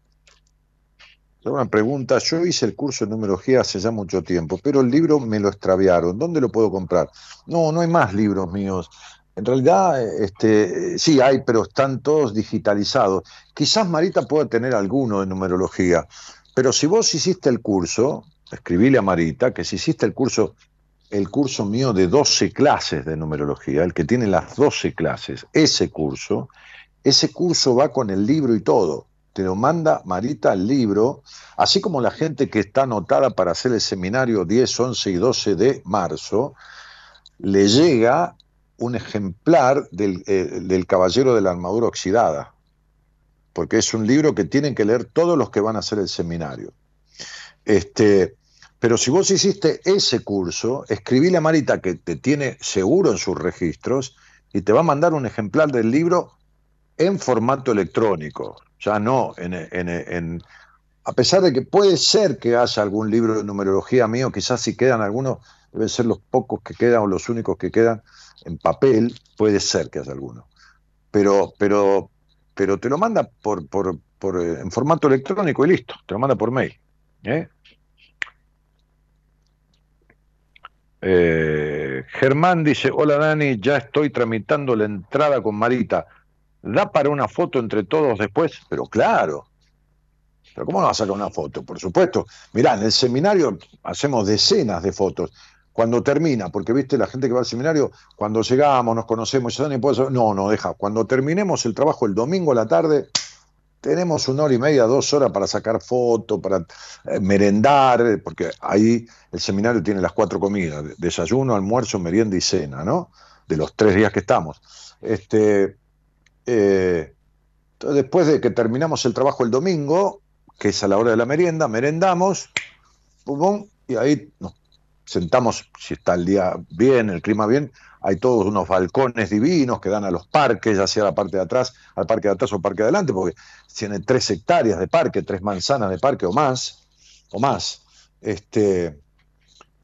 una pregunta, yo hice el curso de numerología hace ya mucho tiempo, pero el libro me lo extraviaron, ¿dónde lo puedo comprar? No, no hay más libros míos. En realidad, este, sí hay, pero están todos digitalizados. Quizás Marita pueda tener alguno de numerología, pero si vos hiciste el curso, escribile a Marita que si hiciste el curso, el curso mío de 12 clases de numerología, el que tiene las 12 clases, ese curso, ese curso va con el libro y todo. Te lo manda Marita el libro, así como la gente que está anotada para hacer el seminario 10, 11 y 12 de marzo, le llega un ejemplar del, eh, del Caballero de la Armadura Oxidada, porque es un libro que tienen que leer todos los que van a hacer el seminario. Este, pero si vos hiciste ese curso, escribile a Marita que te tiene seguro en sus registros y te va a mandar un ejemplar del libro en formato electrónico, ya no en, en, en a pesar de que puede ser que haya algún libro de numerología mío, quizás si quedan algunos, deben ser los pocos que quedan o los únicos que quedan en papel, puede ser que haya alguno. Pero, pero, pero te lo manda por, por, por, eh, en formato electrónico y listo, te lo manda por mail. ¿eh? Eh, Germán dice, hola Dani, ya estoy tramitando la entrada con Marita. ¿Da para una foto entre todos después? Pero claro. Pero ¿cómo no va a sacar una foto? Por supuesto. Mirá, en el seminario hacemos decenas de fotos. Cuando termina, porque viste la gente que va al seminario, cuando llegamos, nos conocemos, ya no, no, deja. Cuando terminemos el trabajo el domingo a la tarde, tenemos una hora y media, dos horas para sacar fotos, para eh, merendar, porque ahí el seminario tiene las cuatro comidas, desayuno, almuerzo, merienda y cena, ¿no? De los tres días que estamos. Este, eh, después de que terminamos el trabajo el domingo, que es a la hora de la merienda, merendamos, pum, pum, y ahí nos sentamos, si está el día bien, el clima bien, hay todos unos balcones divinos que dan a los parques, ya sea la parte de atrás, al parque de atrás o al parque de adelante, porque tiene tres hectáreas de parque, tres manzanas de parque o más, o más. Este,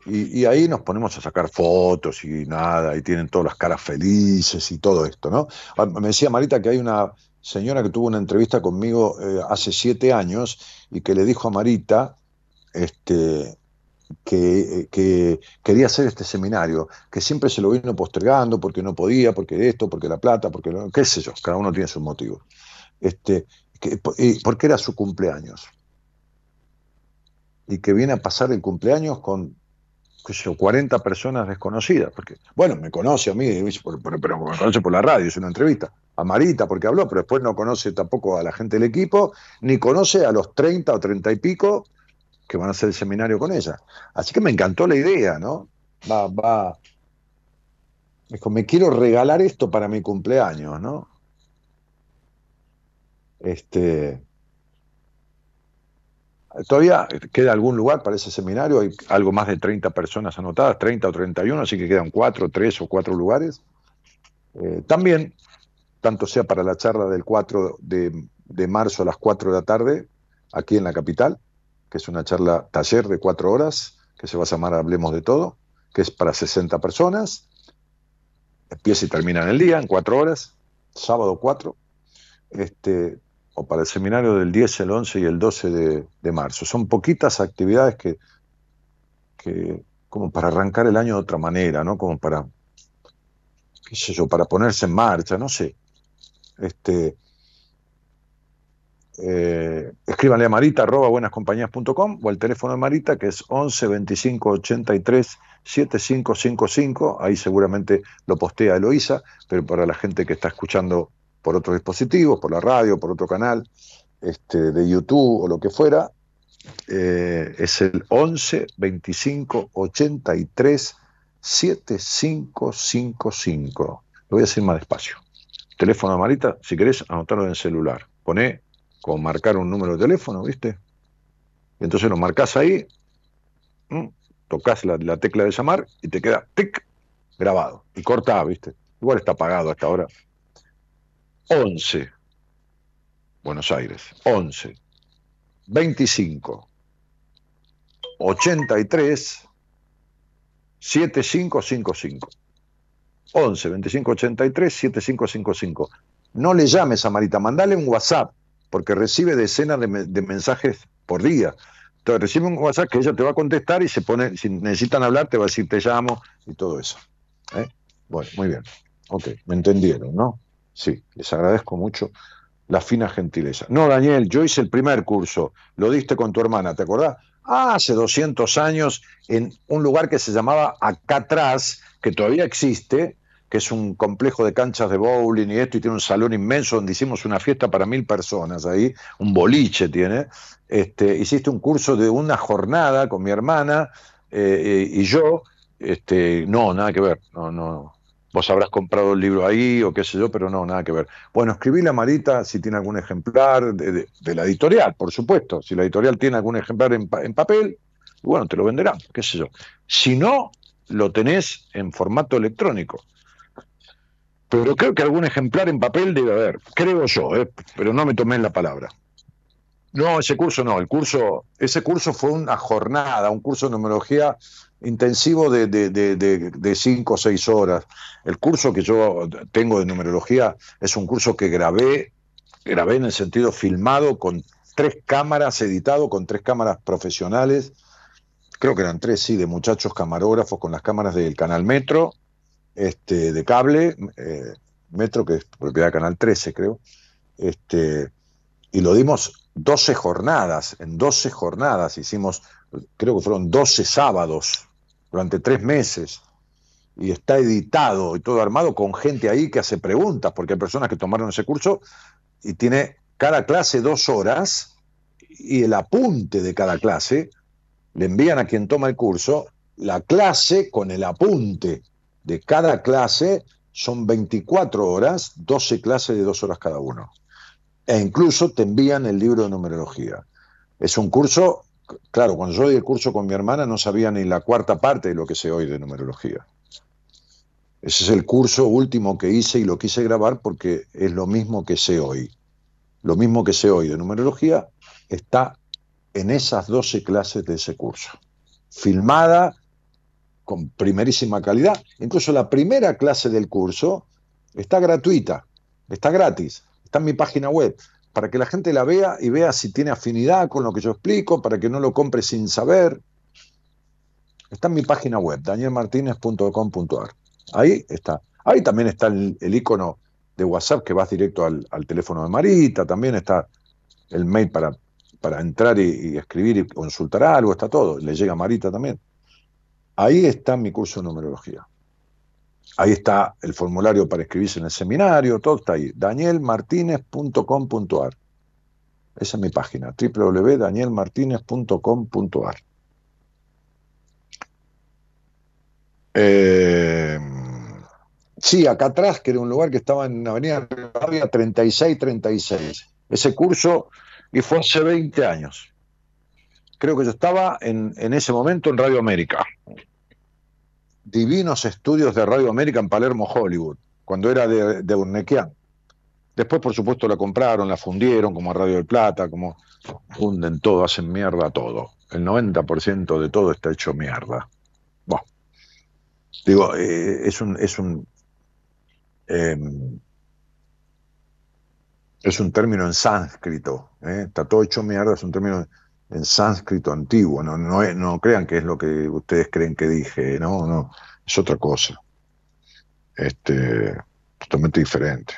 y, y, ahí nos ponemos a sacar fotos y nada, y tienen todas las caras felices y todo esto, ¿no? Ah, me decía Marita que hay una señora que tuvo una entrevista conmigo eh, hace siete años y que le dijo a Marita, este, que, que, quería hacer este seminario, que siempre se lo vino postergando porque no podía, porque esto, porque la plata, porque no, qué sé yo, cada uno tiene sus motivos. Este, y porque era su cumpleaños. Y que viene a pasar el cumpleaños con qué sé yo, 40 personas desconocidas, porque, bueno, me conoce a mí, pero me conoce por la radio, es una entrevista, a Marita porque habló, pero después no conoce tampoco a la gente del equipo, ni conoce a los 30 o 30 y pico que van a hacer el seminario con ella. Así que me encantó la idea, ¿no? Va, va. Dijo, me quiero regalar esto para mi cumpleaños, ¿no? Este. Todavía queda algún lugar para ese seminario, hay algo más de 30 personas anotadas, 30 o 31, así que quedan 4, 3 o 4 lugares. Eh, también, tanto sea para la charla del 4 de, de marzo a las 4 de la tarde, aquí en la capital, que es una charla taller de cuatro horas, que se va a llamar Hablemos de Todo, que es para 60 personas. Empieza y termina en el día, en cuatro horas, sábado 4, este, o para el seminario del 10, el 11 y el 12 de, de marzo. Son poquitas actividades que, que, como para arrancar el año de otra manera, ¿no? Como para, qué sé yo, para ponerse en marcha, no sé. Este, eh, escríbanle a marita arroba buenascompañías.com o al teléfono de Marita que es 11 25 83 7555. Ahí seguramente lo postea Eloísa, pero para la gente que está escuchando por otros dispositivos, por la radio, por otro canal este, de YouTube o lo que fuera, eh, es el 11 25 83 7555. Lo voy a decir más despacio. Teléfono de Marita, si querés, anotarlo en el celular. Poné como marcar un número de teléfono, ¿viste? Entonces lo marcas ahí, tocas la, la, tecla de llamar y te queda tic, grabado. Y corta, ¿viste? Igual está apagado hasta ahora. 11 Buenos Aires. 11 25 83 7555. 11 25 83 7555. No le llames a Marita, mandale un WhatsApp, porque recibe decenas de, me- de mensajes por día. Entonces recibe un WhatsApp que ella te va a contestar y se pone, si necesitan hablar, te va a decir te llamo y todo eso. ¿eh? Bueno, muy bien. Ok, me entendieron, ¿no? Sí, les agradezco mucho la fina gentileza. No, Daniel, yo hice el primer curso, lo diste con tu hermana, ¿te acordás? Ah, hace 200 años en un lugar que se llamaba Acá atrás, que todavía existe, que es un complejo de canchas de bowling y esto, y tiene un salón inmenso donde hicimos una fiesta para mil personas ahí, un boliche tiene. Este, hiciste un curso de una jornada con mi hermana eh, y yo. Este, no, nada que ver, no, no. Vos habrás comprado el libro ahí o qué sé yo, pero no, nada que ver. Bueno, escribíle a Marita si tiene algún ejemplar de, la editorial, por supuesto. Si la editorial tiene algún ejemplar en, en papel, bueno, te lo venderán, qué sé yo. Si no, lo tenés en formato electrónico. Pero creo que algún ejemplar en papel debe haber, creo yo, ¿eh? pero no me tomé en la palabra. No, ese curso no, el curso, ese curso fue una jornada, un curso de numerología intensivo de, de, de, de- de cinco o seis horas. El curso que yo tengo de numerología es un curso que grabé, grabé en el sentido filmado con tres cámaras, editado con tres cámaras profesionales, creo que eran tres, sí, de muchachos camarógrafos con las cámaras del canal Metro, este, de cable, eh, Metro, que es propiedad de Canal 13, creo, este, y lo dimos 12 jornadas, en 12 jornadas hicimos, creo que fueron 12 sábados durante tres meses, y está editado y todo armado con gente ahí que hace preguntas, porque hay personas que tomaron ese curso y tiene cada clase dos horas, y el apunte de cada clase. Le envían a quien toma el curso la clase con el apunte de cada clase son 24 horas, 12 clases de dos horas cada uno. E incluso te envían el libro de numerología. Es un curso, claro, cuando yo di el curso con mi hermana no sabía ni la cuarta parte de lo que sé hoy de numerología. Ese es el curso último que hice y lo quise grabar porque es lo mismo que sé hoy. Lo mismo que sé hoy de numerología está en esas 12 clases de ese curso. Filmada con primerísima calidad. Incluso la primera clase del curso está gratuita, está gratis, está en mi página web, para que la gente la vea y vea si tiene afinidad con lo que yo explico, para que no lo compre sin saber. Está en mi página web, danielmartinez.com.ar. Ahí está. Ahí también está el, icono de WhatsApp que vas directo al, teléfono de Marita, también está el mail para, para entrar y, y escribir y consultar algo, está todo. Le llega a Marita también. Ahí está mi curso de numerología. Ahí está el formulario para inscribirse en el seminario, todo está ahí. danielmartinez.com.ar. Esa es mi página, www.danielmartinez.com.ar. Eh, sí, acá atrás, que era un lugar que estaba en Avenida Rivadavia 3636. Ese curso, y fue hace 20 años. Creo que yo estaba en, ese momento en Radio América divinos estudios de Radio América en Palermo, Hollywood, cuando era de, de Urnequian. Después, por supuesto, la compraron, la fundieron como Radio del Plata, como funden todo, hacen mierda todo. El 90% de todo está hecho mierda. Bueno, digo, eh, es un, es un, eh, es un término en sánscrito, ¿eh? está todo hecho mierda, es un término en sánscrito antiguo, no, no, no crean que es lo que ustedes creen que dije, no, no, es otra cosa. Este, totalmente diferente.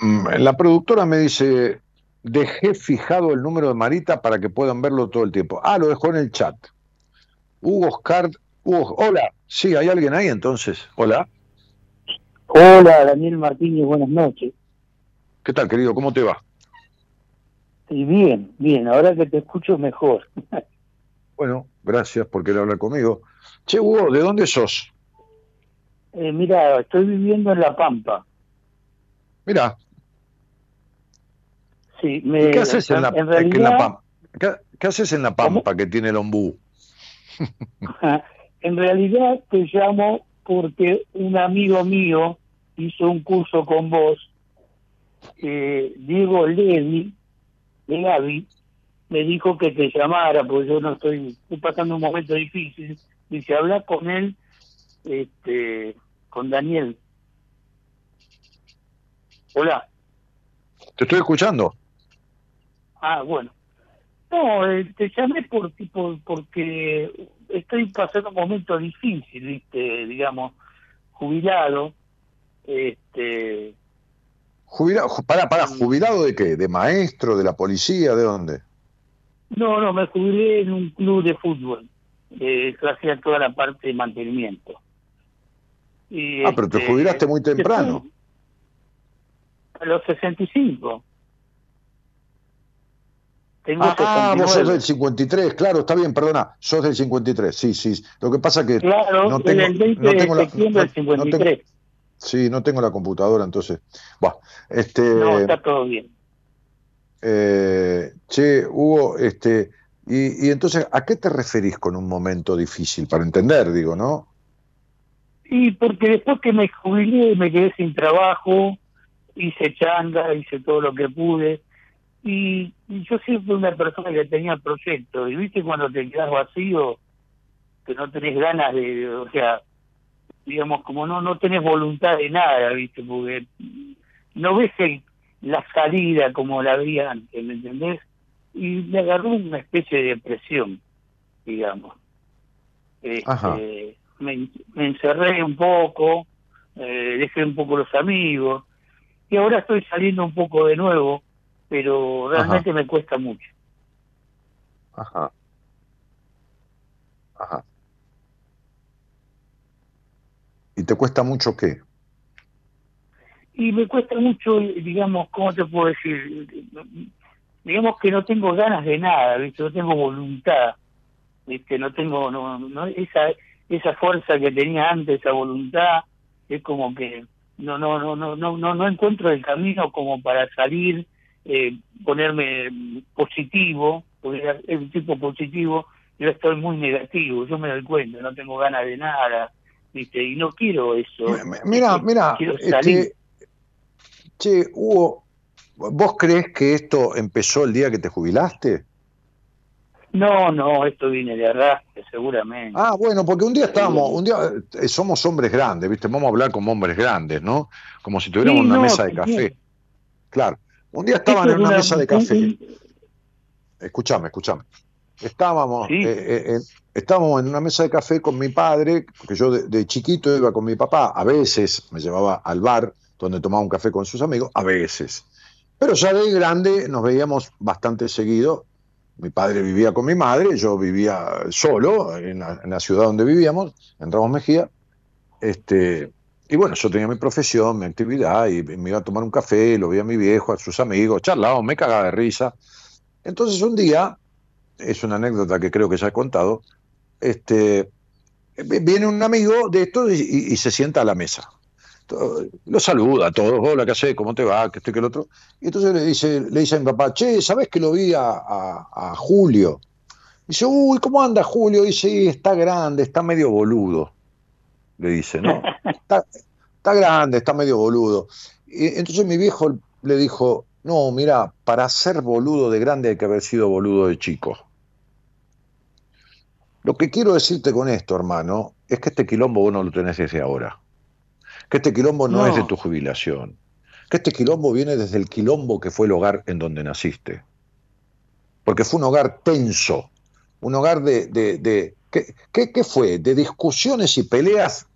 Mm, La productora me dice, dejé fijado el número de Marita para que puedan verlo todo el tiempo. Ah, lo dejó en el chat. Hugo Oscar, Hugo, hola, sí, hay alguien ahí entonces, hola. Hola, Daniel Martínez, buenas noches. ¿Qué tal, querido? ¿Cómo te va? Y bien, bien, ahora que te escucho mejor. Bueno, gracias por querer hablar conmigo. Che, Hugo, ¿de dónde sos? Eh, mira, estoy viviendo en La Pampa. Mira, Sí, me, ¿qué haces en la, en que en realidad, la Pampa? ¿Qué, qué haces en la Pampa que tiene el ombú? en realidad te llamo porque un amigo mío hizo un curso con vos, eh, Diego Levi, de Gaby, me dijo que te llamara, porque yo no estoy, estoy pasando un momento difícil. Dice, habla con él, este, con Daniel. Hola. Te estoy escuchando. Ah, bueno. No, eh, te llamé por, tipo, porque estoy pasando un momento difícil, ¿viste? digamos, jubilado. Este, Jubilado, para, para, ¿jubilado de qué? ¿De maestro, de la policía, de dónde? no, no, me jubilé en un club de fútbol. Eh, yo hacía toda la parte de mantenimiento. Y, Ah, pero te este, jubilaste muy temprano. A los 65. Tengo Ah, vos sos 69. del 53, claro, está bien, perdona, sos del 53, sí, sí. Lo que pasa que Claro, no tengo, el 20 no tengo de la, septiembre del no- no tengo- 53. Sí, no tengo la computadora, entonces, bah, este, No, está todo bien. eh, che, Hugo, este, y, y entonces, ¿a qué te referís con un momento difícil? Para entender, digo, ¿no? Y porque después que me jubilé me quedé sin trabajo, hice changa, hice todo lo que pude. Y, y yo siempre fui una persona que tenía proyectos. Y viste cuando te quedas vacío, que no tenés ganas de, o sea, digamos, como no no tenés voluntad de nada, viste, porque no ves el- la salida como la vi antes, ¿me entendés? Y me agarró una especie de depresión, digamos. Este, me encerré un poco, eh, dejé un poco los amigos, y ahora estoy saliendo un poco de nuevo, pero realmente me cuesta mucho. Ajá. Ajá. ¿Y te cuesta mucho qué? Y me cuesta mucho, digamos, ¿cómo te puedo decir? Digamos que no tengo ganas de nada, ¿viste? No tengo voluntad, ¿viste? No tengo, no, no, esa, esa fuerza que tenía antes, esa voluntad, es como que no, no, no, no, no, no, no encuentro el camino como para salir, eh, ponerme positivo, porque un tipo positivo, yo estoy muy negativo, yo me doy cuenta, no tengo ganas de nada, ¿viste? Y no quiero eso. Mira, mira, salir. este, che, Hugo, ¿vos crees que esto empezó el día que te jubilaste? No, no, esto viene de arrastre, seguramente. Ah, bueno, porque un día estábamos, un día eh, somos hombres grandes, ¿viste? Vamos a hablar como hombres grandes, ¿no? Como si tuviéramos Sí, una no, mesa de café. Claro. Un día estaban Esto en una una- mesa de café. Escúchame, escúchame. Estábamos, Sí. eh, eh, estábamos en una mesa de café con mi padre, porque yo de, de chiquito iba con mi papá, a veces me llevaba al bar donde tomaba un café con sus amigos, a veces. Pero ya de grande nos veíamos bastante seguido. Mi padre vivía con mi madre, yo vivía solo en la, en la ciudad donde vivíamos, en Ramos Mejía. Este, y bueno, yo tenía mi profesión, mi actividad, y me iba a tomar un café, lo veía a mi viejo, a sus amigos, charlábamos, me cagaba de risa. Entonces un día, es una anécdota que creo que ya he contado, este, viene un amigo de estos y, se sienta a la mesa. Lo saluda a todos, hola, ¿qué haces? ¿Cómo te va? ¿Qué esto que el otro? Y entonces le dice, le dice a mi papá, che, ¿sabés que lo vi a, a- a Julio? Dice, uy, ¿cómo anda Julio? Dice, "Sí, está grande, está medio boludo. Le dice, ¿no? Está, está grande, está medio boludo. Y entonces mi viejo le dijo, no, mira, para ser boludo de grande hay que haber sido boludo de chico. Lo que quiero decirte con esto, hermano, es que este quilombo vos no lo tenés desde ahora. Que este quilombo no, No. es de tu jubilación. Que este quilombo viene desde el quilombo que fue el hogar en donde naciste. Porque fue un hogar tenso, un hogar de... de, de- ¿qué, qué, qué fue? ¿De discusiones y peleas,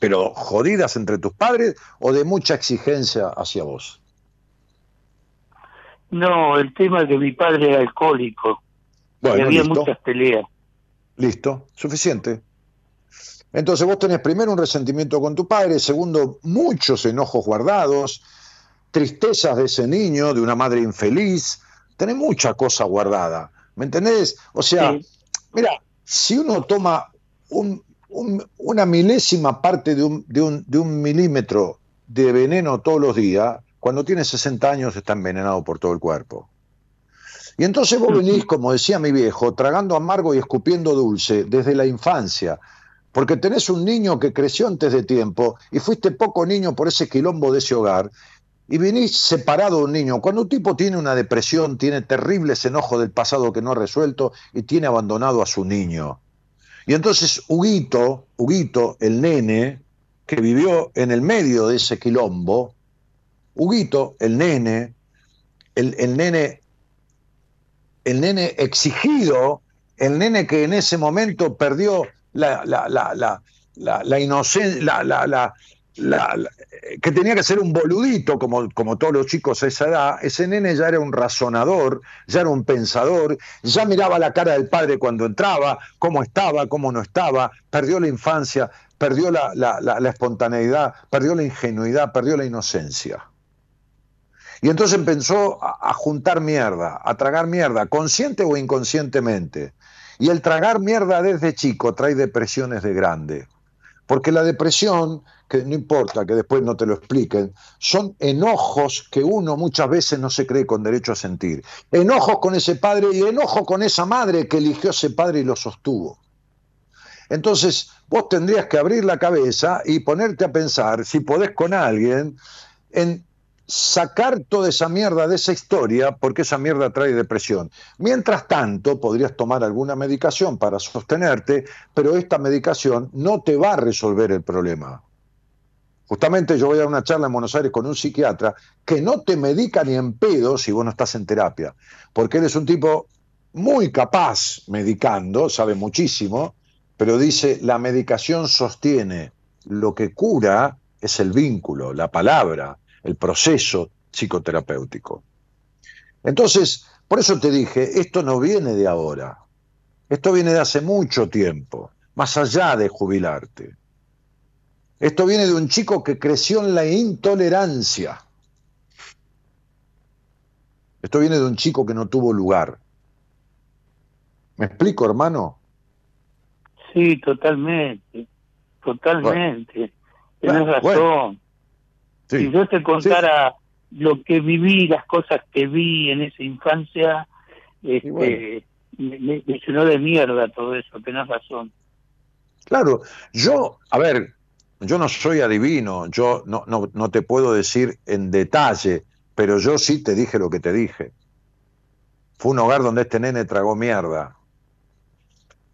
pero jodidas entre tus padres o de mucha exigencia hacia vos? No, el tema es que mi padre era alcohólico y Bueno, había listo. muchas peleas. Listo, suficiente. Entonces vos tenés primero un resentimiento con tu padre, segundo, muchos enojos guardados, tristezas de ese niño, de una madre infeliz, tenés mucha cosa guardada, ¿me entendés? O sea, Sí. mira, si uno toma un- un- una milésima parte de un, de, un, de un milímetro de veneno todos los días, cuando tiene 60 años está envenenado por todo el cuerpo. Y entonces vos venís, como decía mi viejo, tragando amargo y escupiendo dulce desde la infancia. porque tenés un niño que creció antes de tiempo y fuiste poco niño por ese quilombo de ese hogar y venís separado de un niño. Cuando un tipo tiene una depresión, tiene terribles enojos del pasado que no ha resuelto y tiene abandonado a su niño. Y entonces Huguito, Huguito, el nene, que vivió en el medio de ese quilombo, Huguito, el nene, el, el nene, el nene exigido, el nene que en ese momento perdió la, inocencia, que tenía que ser un boludito como, como todos los chicos a esa edad, ese nene ya era un razonador, ya era un pensador, ya miraba la cara del padre cuando entraba, cómo estaba, cómo no estaba, perdió la infancia, perdió la espontaneidad, perdió la ingenuidad, perdió la inocencia. Y entonces empezó a, a juntar mierda, a tragar mierda, consciente o inconscientemente. Y el tragar mierda desde chico trae depresiones de grande. Porque la depresión, que no importa que después no te lo expliquen, son enojos que uno muchas veces no se cree con derecho a sentir. Enojos con ese padre y enojo con esa madre que eligió ese padre y lo sostuvo. Entonces, vos tendrías que abrir la cabeza y ponerte a pensar, si podés con alguien, en sacar toda esa mierda de esa historia, porque esa mierda trae depresión. Mientras tanto, podrías tomar alguna medicación para sostenerte, pero esta medicación no te va a resolver el problema. Justamente yo voy a una charla en Buenos Aires con un psiquiatra que no te medica ni en pedo si vos no estás en terapia, porque él es un tipo muy capaz medicando, sabe muchísimo, pero dice, la medicación sostiene, lo que cura es el vínculo, la palabra, el proceso psicoterapéutico. Entonces, por eso te dije, esto no viene de ahora, esto viene de hace mucho tiempo, más allá de jubilarte. Esto viene de un chico que creció en la intolerancia. Esto viene de un chico que no tuvo lugar. ¿Me explico, hermano? Sí, totalmente, totalmente. Tienes razón. bueno. Sí. Si yo te contara lo que viví, las cosas que vi en esa infancia, este, bueno. me, me- me llenó de mierda todo eso, tenés razón. Claro, yo, a ver, yo no soy adivino, yo no, no, no te puedo decir en detalle, pero yo sí te dije lo que te dije. Fue un hogar donde este nene tragó mierda.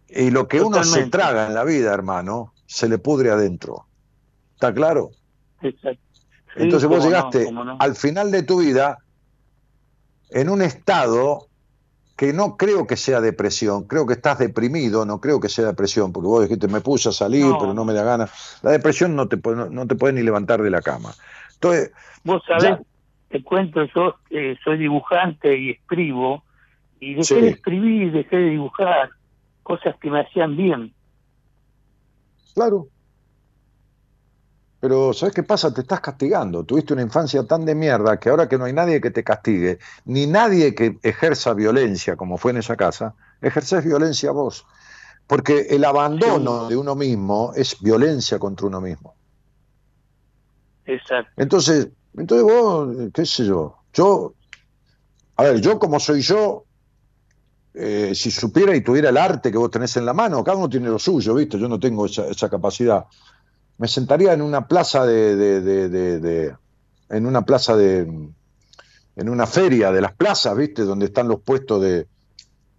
Y lo que uno se traga en la vida, hermano, se le pudre adentro. ¿Está claro? Exacto. Sí, Entonces vos no, llegaste no. al final de tu vida en un estado que no creo que sea depresión, creo que estás deprimido, no creo que sea depresión, porque vos dijiste, me puse a salir, No. pero no me da ganas. La depresión no te, puede- no, no te puede ni levantar de la cama. Entonces, Vos sabés, Ya. te cuento, yo eh, soy dibujante y escribo, y dejé Sí. de escribir, dejé de dibujar, cosas que me hacían bien. claro. Pero, ¿sabes qué pasa? Te estás castigando. Tuviste una infancia tan de mierda que ahora que no hay nadie que te castigue, ni nadie que ejerza violencia, como fue en esa casa, ejerces violencia vos. Porque el abandono de uno mismo es violencia contra uno mismo. Exacto. Entonces, entonces vos, qué sé yo, yo, a ver, yo como soy yo, eh, si supiera y tuviera el arte que vos tenés en la mano, cada uno tiene lo suyo, ¿viste? Yo no tengo esa, esa capacidad. Me sentaría en una plaza de, de- de- de- de- en una plaza de, en una feria de las plazas, ¿viste? Donde están los puestos de,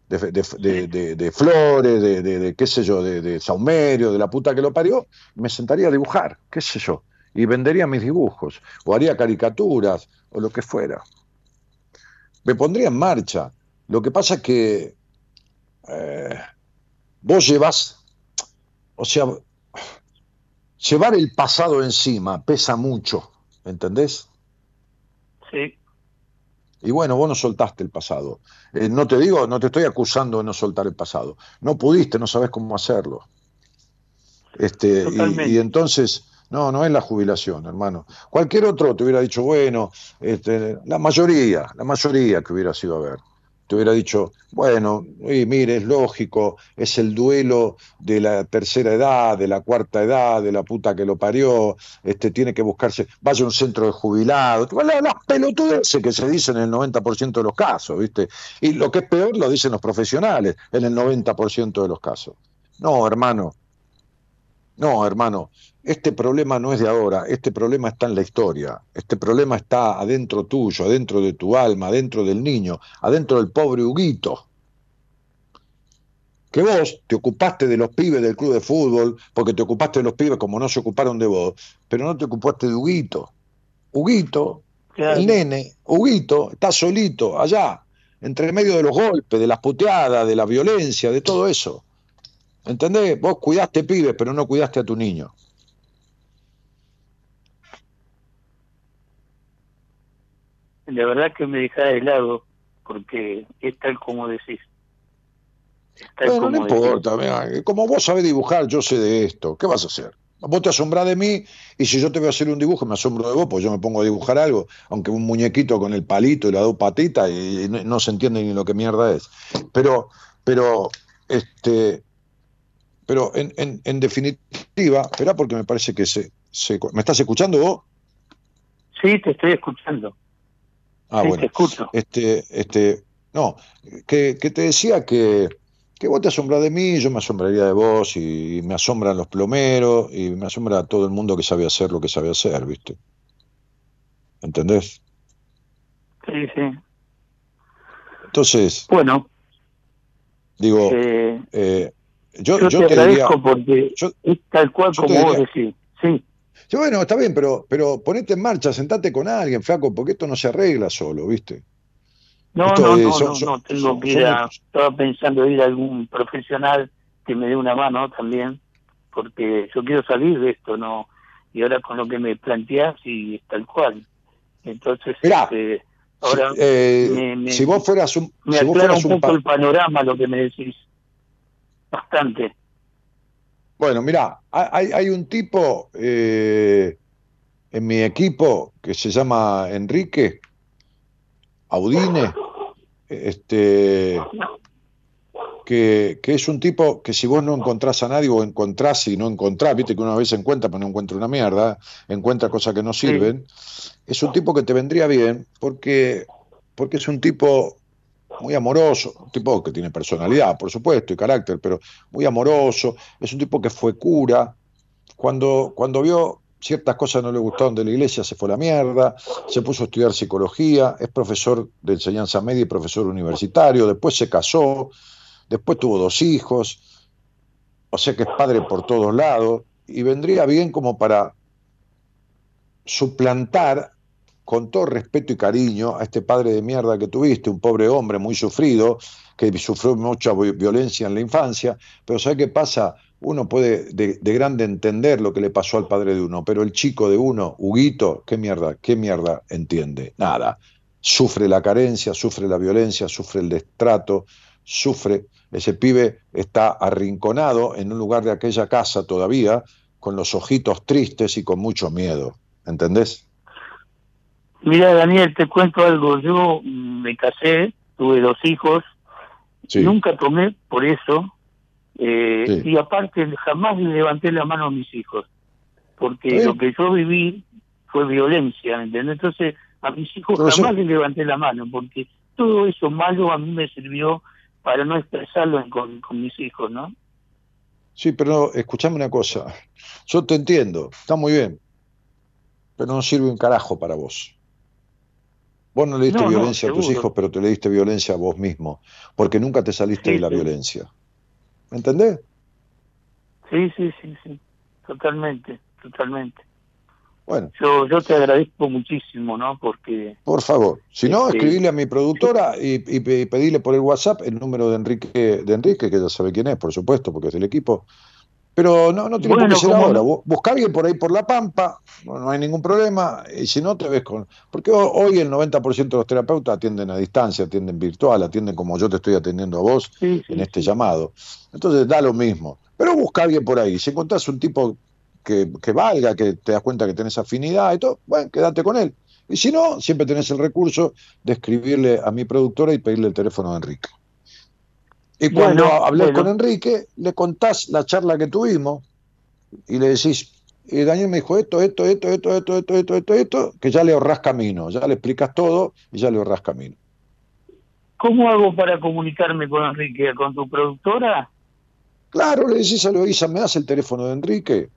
de, flores, de, qué sé yo, de, de saumerio, de la puta que lo parió, me sentaría a dibujar, qué sé yo, y vendería mis dibujos, o haría caricaturas, o lo que fuera. Me pondría en marcha. Lo que pasa es que eh, vos llevas, o sea, llevar el pasado encima pesa mucho, ¿entendés? Sí, Y bueno, vos no soltaste el pasado. Eh, no te digo, no te estoy acusando de no soltar el pasado. No pudiste, no sabes cómo hacerlo. Este, y, y entonces, no, no es la jubilación, hermano. Cualquier otro te hubiera dicho, bueno, este, la mayoría, la mayoría que hubiera sido a ver, te hubiera dicho, bueno, y mire, es lógico, es el duelo de la tercera edad, de la cuarta edad, de la puta que lo parió, este, tiene que buscarse, vaya a un centro de jubilados, las las pelotudeces que se dicen en el 90% de los casos, ¿viste? Y lo que es peor lo dicen los profesionales en el 90% de los casos. No, hermano, No, hermano, este problema no es de ahora, este problema está en la historia, este problema está adentro tuyo, adentro de tu alma, adentro del niño, adentro del pobre Huguito. Que vos te ocupaste de los pibes del club de fútbol, porque te ocupaste de los pibes como no se ocuparon de vos, pero no te ocupaste de Huguito. Huguito, Claro. el nene, Huguito, está solito allá, entre medio de los golpes, de las puteadas, de la violencia, de todo eso. ¿Entendés? Vos cuidaste pibes, pero no cuidaste a tu niño. La verdad que me deja de lado, porque es tal como decís. Tal Bueno, no como decís. importa, como vos sabés dibujar, yo sé de esto. ¿Qué vas a hacer? Vos te asombrás de mí y si yo te voy a hacer un dibujo, me asombro de vos, pues yo me pongo a dibujar algo, aunque un muñequito con el palito y las dos patitas y no, no se entiende ni lo que mierda es. Pero, pero, este, pero en, en, en definitiva, espera porque me parece que se, se... ¿Me estás escuchando vos? Sí, te estoy escuchando. Ah, sí, bueno. te escucho. Este, este, no, que, que te decía que, que vos te asombras de mí, yo me asombraría de vos, y, me asombran los plomeros, y me asombra todo el mundo que sabe hacer lo que sabe hacer, ¿viste? ¿Entendés? Sí, sí. Entonces, Bueno, digo, eh, eh, yo, yo, yo te, te diría, agradezco porque yo- es tal cual como vos diría- decís. Sí, Sí, bueno, está bien, pero, pero ponete en marcha, sentate con alguien, flaco, porque esto no se arregla solo, ¿viste? no, Esto no, no, son- no, son- no, tengo son- que ir a, estaba pensando ir a algún profesional que me dé una mano también, porque yo quiero salir de esto, ¿no? Y ahora con lo que me planteás, y es tal cual. Entonces, Mirá, este, ahora Si- eh, me- me- si vos fueras un, me si vos fueras un un poco el panorama lo que me decís. Bastante. Bueno, mirá, hay, hay un tipo eh, en mi equipo que se llama Enrique Audine, este, que, que es un tipo que si vos no encontrás a nadie o encontrás y no encontrás, viste que una vez encuentra pero no encuentra una mierda, encuentra cosas que no sirven, es un tipo que te vendría bien porque, porque es un tipo muy amoroso, un tipo que tiene personalidad, por supuesto, y carácter, pero muy amoroso, es un tipo que fue cura, cuando, cuando vio ciertas cosas no le gustaron de la iglesia, se fue a la mierda, se puso a estudiar psicología, es profesor de enseñanza media y profesor universitario, después se casó, después tuvo dos hijos, o sea que es padre por todos lados, y vendría bien como para suplantar con todo respeto y cariño a este padre de mierda que tuviste, un pobre hombre muy sufrido, que sufrió mucha vi- violencia en la infancia, pero ¿sabe qué pasa? Uno puede de, de grande entender lo que le pasó al padre de uno, pero el chico de uno, Huguito, ¿qué mierda, qué mierda entiende? Nada. Sufre la carencia, sufre la violencia, sufre el destrato, sufre, ese pibe está arrinconado en un lugar de aquella casa todavía, con los ojitos tristes y con mucho miedo, ¿entendés? Mira, Daniel, te cuento algo. Yo me casé, tuve dos hijos, Sí. nunca tomé por eso, eh, Sí. y aparte jamás le levanté la mano a mis hijos, porque lo que yo viví fue violencia, ¿me ¿entendés? Entonces, a mis hijos Pero jamás sí. les levanté la mano, porque todo eso malo a mí me sirvió para no expresarlo en- con, con mis hijos, ¿no? Sí, pero escuchame una cosa. Yo te entiendo, está muy bien, pero no sirve un carajo para vos. Vos no le diste No, no, violencia a tus hijos, pero te le diste violencia a vos mismo, porque nunca te saliste Sí, de la sí. violencia. ¿Me entendés? Sí, sí, sí, sí, totalmente, totalmente. Bueno, Yo, yo te agradezco muchísimo, ¿no? Porque por favor, si no, Este, escribile a mi productora y, y por el WhatsApp el número de Enrique, de Enrique, que ya sabe quién es, por supuesto, porque es del equipo. Pero no, no tiene Bueno, por qué ser ¿cómo ahora. no? Bu- Busca a alguien por ahí por La Pampa, no, no hay ningún problema. Y si no, te ves con. Porque ho- hoy el 90% de los terapeutas atienden a distancia, atienden virtual, atienden como yo te estoy atendiendo a vos sí, sí, en este llamado. Entonces da lo mismo. Pero busca a alguien por ahí. Si encontrás un tipo que, que valga, que te das cuenta que tenés afinidad y todo, bueno, quédate con él. Y si no, siempre tenés el recurso de escribirle a mi productora y pedirle el teléfono de Enrique. Y cuando Bueno, bueno. con Enrique, le contás la charla que tuvimos y le decís, y Daniel me dijo esto, esto, esto, esto, esto, esto, esto, esto, esto, que ya le ahorrás camino, ya le explicas todo y ya le ahorrás camino. ¿Cómo hago para comunicarme con Enrique? ¿Con tu productora? Claro, le decís a Eloísa, ¿me das el teléfono de Enrique?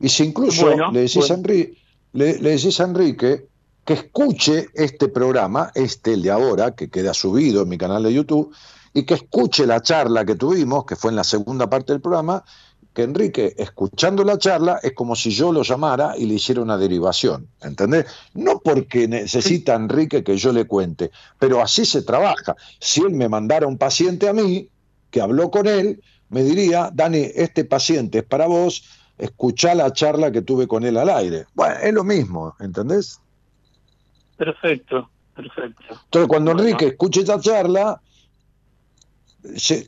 Y si incluso Bueno, le, decís a bueno. Enri- le, le decís a Enrique que escuche este programa, este, el de ahora, que queda subido en mi canal de YouTube, y que escuche la charla que tuvimos, que fue en la segunda parte del programa, que Enrique, escuchando la charla, es como si yo lo llamara y le hiciera una derivación, ¿entendés? No porque necesita Enrique que yo le cuente, pero así se trabaja. Si él me mandara un paciente a mí, que habló con él, me diría, Dani, este paciente es para vos, escuchá la charla que tuve con él al aire. Bueno, es lo mismo, ¿entendés? Perfecto, perfecto. Entonces, cuando Bueno. Enrique escuche esta charla,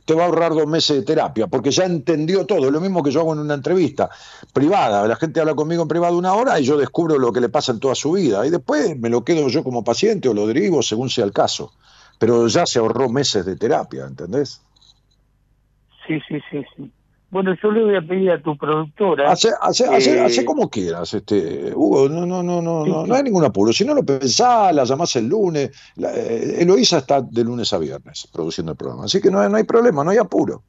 te va a ahorrar dos meses de terapia, porque ya entendió todo. Lo mismo que yo hago en una entrevista privada. La gente habla conmigo en privado una hora y yo descubro lo que le pasa en toda su vida. Y después me lo quedo yo como paciente o lo derivo según sea el caso. Pero ya se ahorró meses de terapia, ¿entendés? Sí, sí, sí, sí. Bueno, yo le voy a pedir a tu productora. Hace, hace, hace, eh, hace como quieras, este, Hugo, no, no, no, no, no, no hay ningún apuro. Si no lo pensás, la llamás el lunes. La, eh, Eloísa está de lunes a viernes produciendo el programa. Así que no, hay- no hay problema, no hay apuro.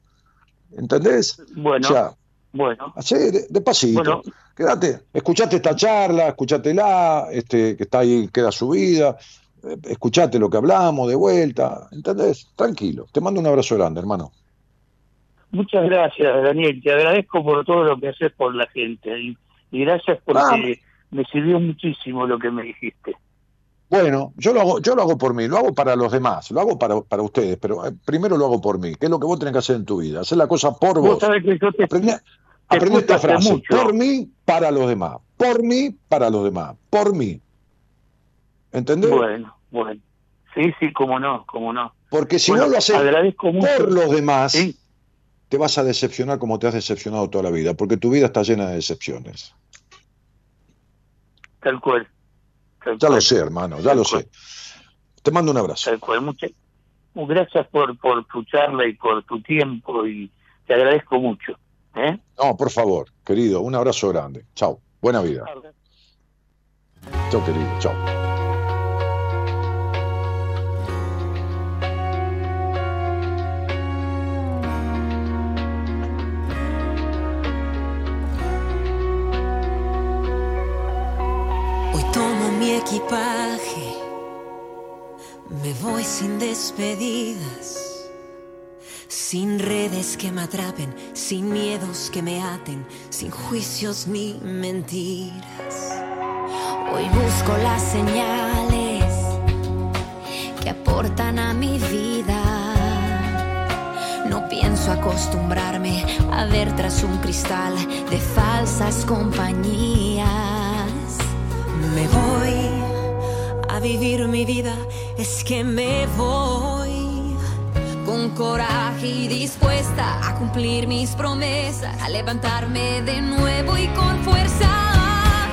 ¿Entendés? Bueno, O sea, bueno, de- despacito. Bueno. Quédate, escuchate esta charla, escúchatela, este, que está ahí, queda subida. eh, Escuchate lo que hablamos de vuelta. ¿Entendés? Tranquilo. Te mando un abrazo grande, hermano. Muchas gracias, Daniel. Te agradezco por todo lo que haces por la gente. Y, y gracias porque me sirvió muchísimo lo que me dijiste. Bueno, yo lo hago, yo lo hago por mí, lo hago para los demás, lo hago para, para ustedes, pero eh, primero lo hago por mí, que es lo que vos tenés que hacer en tu vida, hacer la cosa por Vos vos. sabés que yo te, Aprendí, te aprendí esta frase, mucho. por mí, para los demás, por mí, para los demás, por mí. ¿Entendés? Bueno, bueno. Sí, sí, cómo no, cómo no. Porque si Bueno, no lo haces mucho. por los demás, Sí, te vas a decepcionar como te has decepcionado toda la vida, porque tu vida está llena de decepciones. tal cual. Tal Ya cual, lo sé, hermano, ya lo sé. Te mando un abrazo. Tal cual. Muchas gracias por, por tu charla y por tu tiempo y te agradezco mucho. ¿eh? No, por favor, querido, un abrazo grande. Chao, buena vida. Chao, querido, chao. Mi equipaje, me voy sin despedidas, sin redes que me atrapen, sin miedos que me aten, sin juicios ni mentiras. Hoy busco las señales que aportan a mi vida. No pienso acostumbrarme a ver tras un cristal de falsas compañías. Me voy a vivir mi vida, es que me voy con coraje y dispuesta a cumplir mis promesas, a levantarme de nuevo y con fuerza.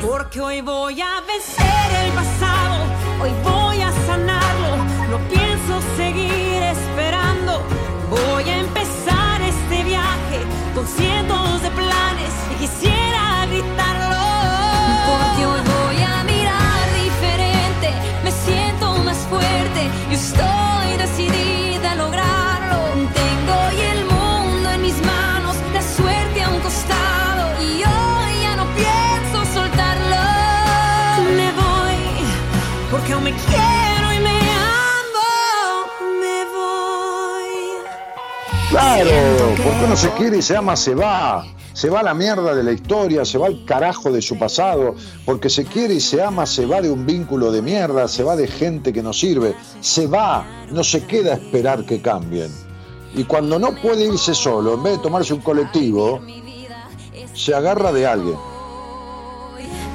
Porque hoy voy a vencer el pasado, hoy voy a sanarlo, no pienso seguir esperando, voy a empezar este viaje con cientos de planes y quisiera gritarlo. Estoy decidida a lograrlo. Tengo el mundo en mis manos, la suerte a un costado y hoy ya no pienso soltarlo. Me voy porque aún me quiero Claro, porque uno se quiere y se ama, se va. Se va a la mierda de la historia, se va al carajo de su pasado, porque se quiere y se ama, se va de un vínculo de mierda, se va de gente que no sirve, se va, no se queda a esperar que cambien. Y cuando no puede irse solo, en vez de tomarse un colectivo, se agarra de alguien.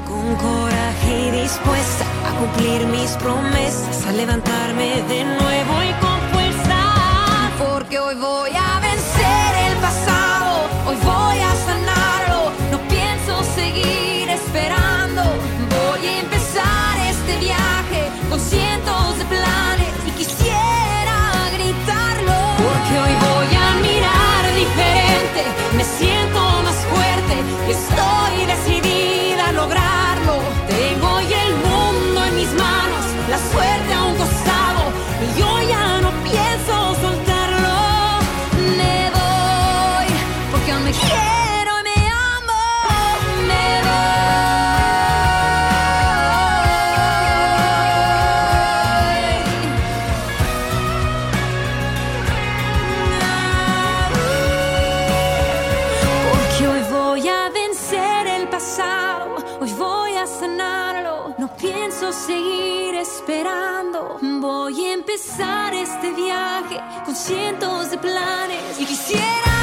Con coraje y dispuesta a cumplir mis promesas, a levantarme de nuevo esperando. Voy a empezar este viaje con cientos de planes y quisiera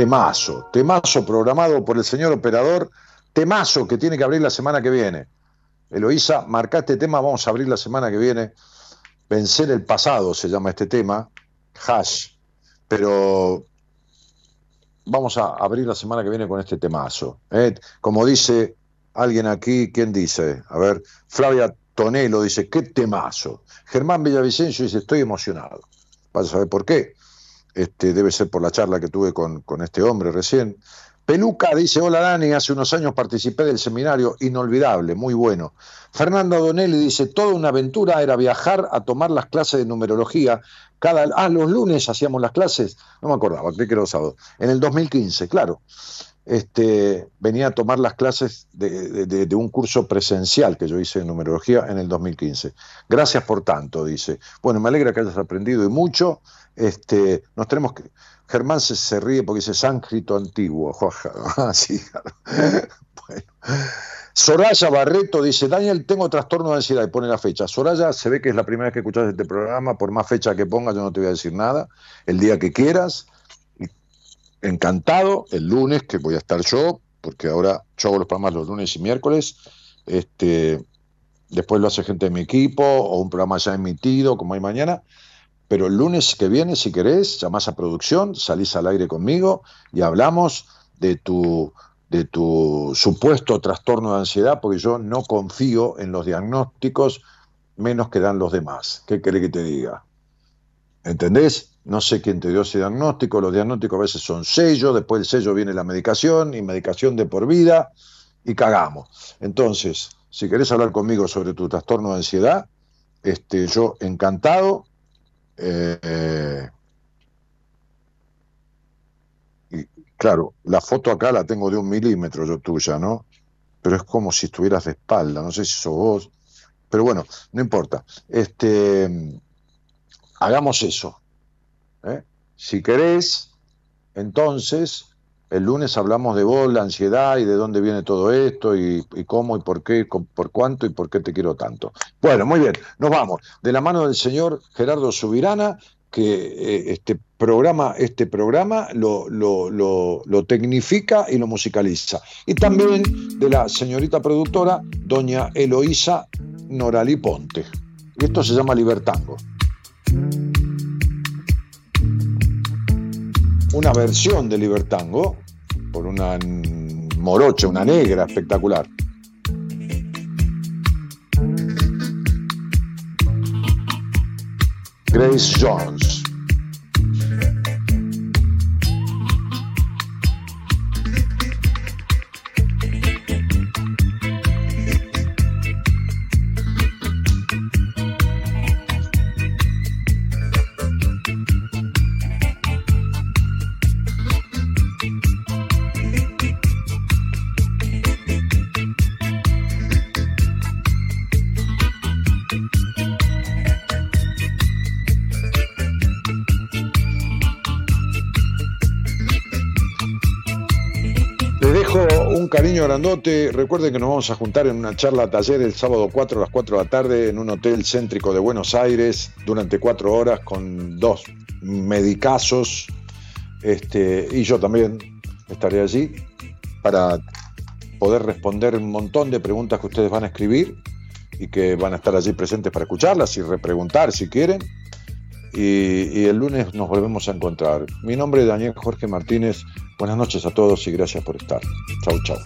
Temazo, temazo programado por el señor operador, temazo que tiene que abrir la semana que viene. Eloísa, marca este tema, vamos a abrir la semana que viene. Vencer el pasado se llama este tema, hash, pero vamos a abrir la semana que viene con este temazo. ¿eh? Como dice alguien aquí, ¿quién dice? A ver, Flavia Tonelo dice, qué temazo. Germán Villavicencio dice, estoy emocionado. Vas a saber por qué. Este, debe ser por la charla que tuve con, este hombre recién. Peluca dice, hola Dani, hace unos años participé del seminario, inolvidable, muy bueno. Fernando Donelli dice, toda una aventura era viajar a tomar las clases de numerología. Cada, ah, los lunes hacíamos las clases, no me acordaba, creí que era los sábados. En el 2015, claro. Este, venía a tomar las clases de, de- de un curso presencial que yo hice de numerología en el 2015. Gracias por tanto, dice. Bueno, me alegra que hayas aprendido y mucho. Este, nos tenemos que. Germán se, se ríe porque dice sánscrito antiguo. Ah. Bueno. Soraya Barreto dice, Daniel, tengo trastorno de ansiedad y pone la fecha. Soraya, se ve que es la primera vez que escuchas este programa, por más fecha que ponga yo no te voy a decir nada, el día que quieras. Encantado, el lunes que voy a estar yo, porque ahora yo hago los programas los lunes y miércoles, este, después lo hace gente de mi equipo o un programa ya emitido como hay mañana, pero el lunes que viene, si querés, llamás a producción, salís al aire conmigo y hablamos de tu, de tu supuesto trastorno de ansiedad, porque yo no confío en los diagnósticos menos que dan los demás. ¿Qué querés que te diga? ¿Entendés? No sé quién te dio ese diagnóstico, los diagnósticos a veces son sellos, después del sello viene la medicación y medicación de por vida y cagamos. Entonces, si querés hablar conmigo sobre tu trastorno de ansiedad, este, yo encantado. Eh, y claro, la foto acá la tengo de un milímetro yo tuya, ¿no? Pero es como si estuvieras de espalda, no sé si sos vos. Pero bueno, no importa. Este, hagamos eso. ¿eh? Si querés, entonces, el lunes hablamos de vos, la ansiedad y de dónde viene todo esto y, y cómo y por qué, con- por cuánto y por qué te quiero tanto. Bueno, muy bien, nos vamos. De la mano del señor Gerardo Subirana, que eh, este programa, este programa lo, lo, lo, lo tecnifica y lo musicaliza. Y también de la señorita productora, doña Eloísa Noralí Ponte. Y esto se llama Libertango. Una versión de Libertango por una morocha, una negra espectacular. Grace Jones. Recuerden que nos vamos a juntar en una charla taller el sábado 4 a las 4 de la tarde en un hotel céntrico de Buenos Aires durante cuatro horas con dos medicazos. Este, y yo también estaré allí para poder responder un montón de preguntas que ustedes van a escribir y que van a estar allí presentes para escucharlas y repreguntar si quieren. Y, el lunes nos volvemos a encontrar. Mi nombre es Daniel Jorge Martínez. Buenas noches a todos y gracias por estar. Chau, chau.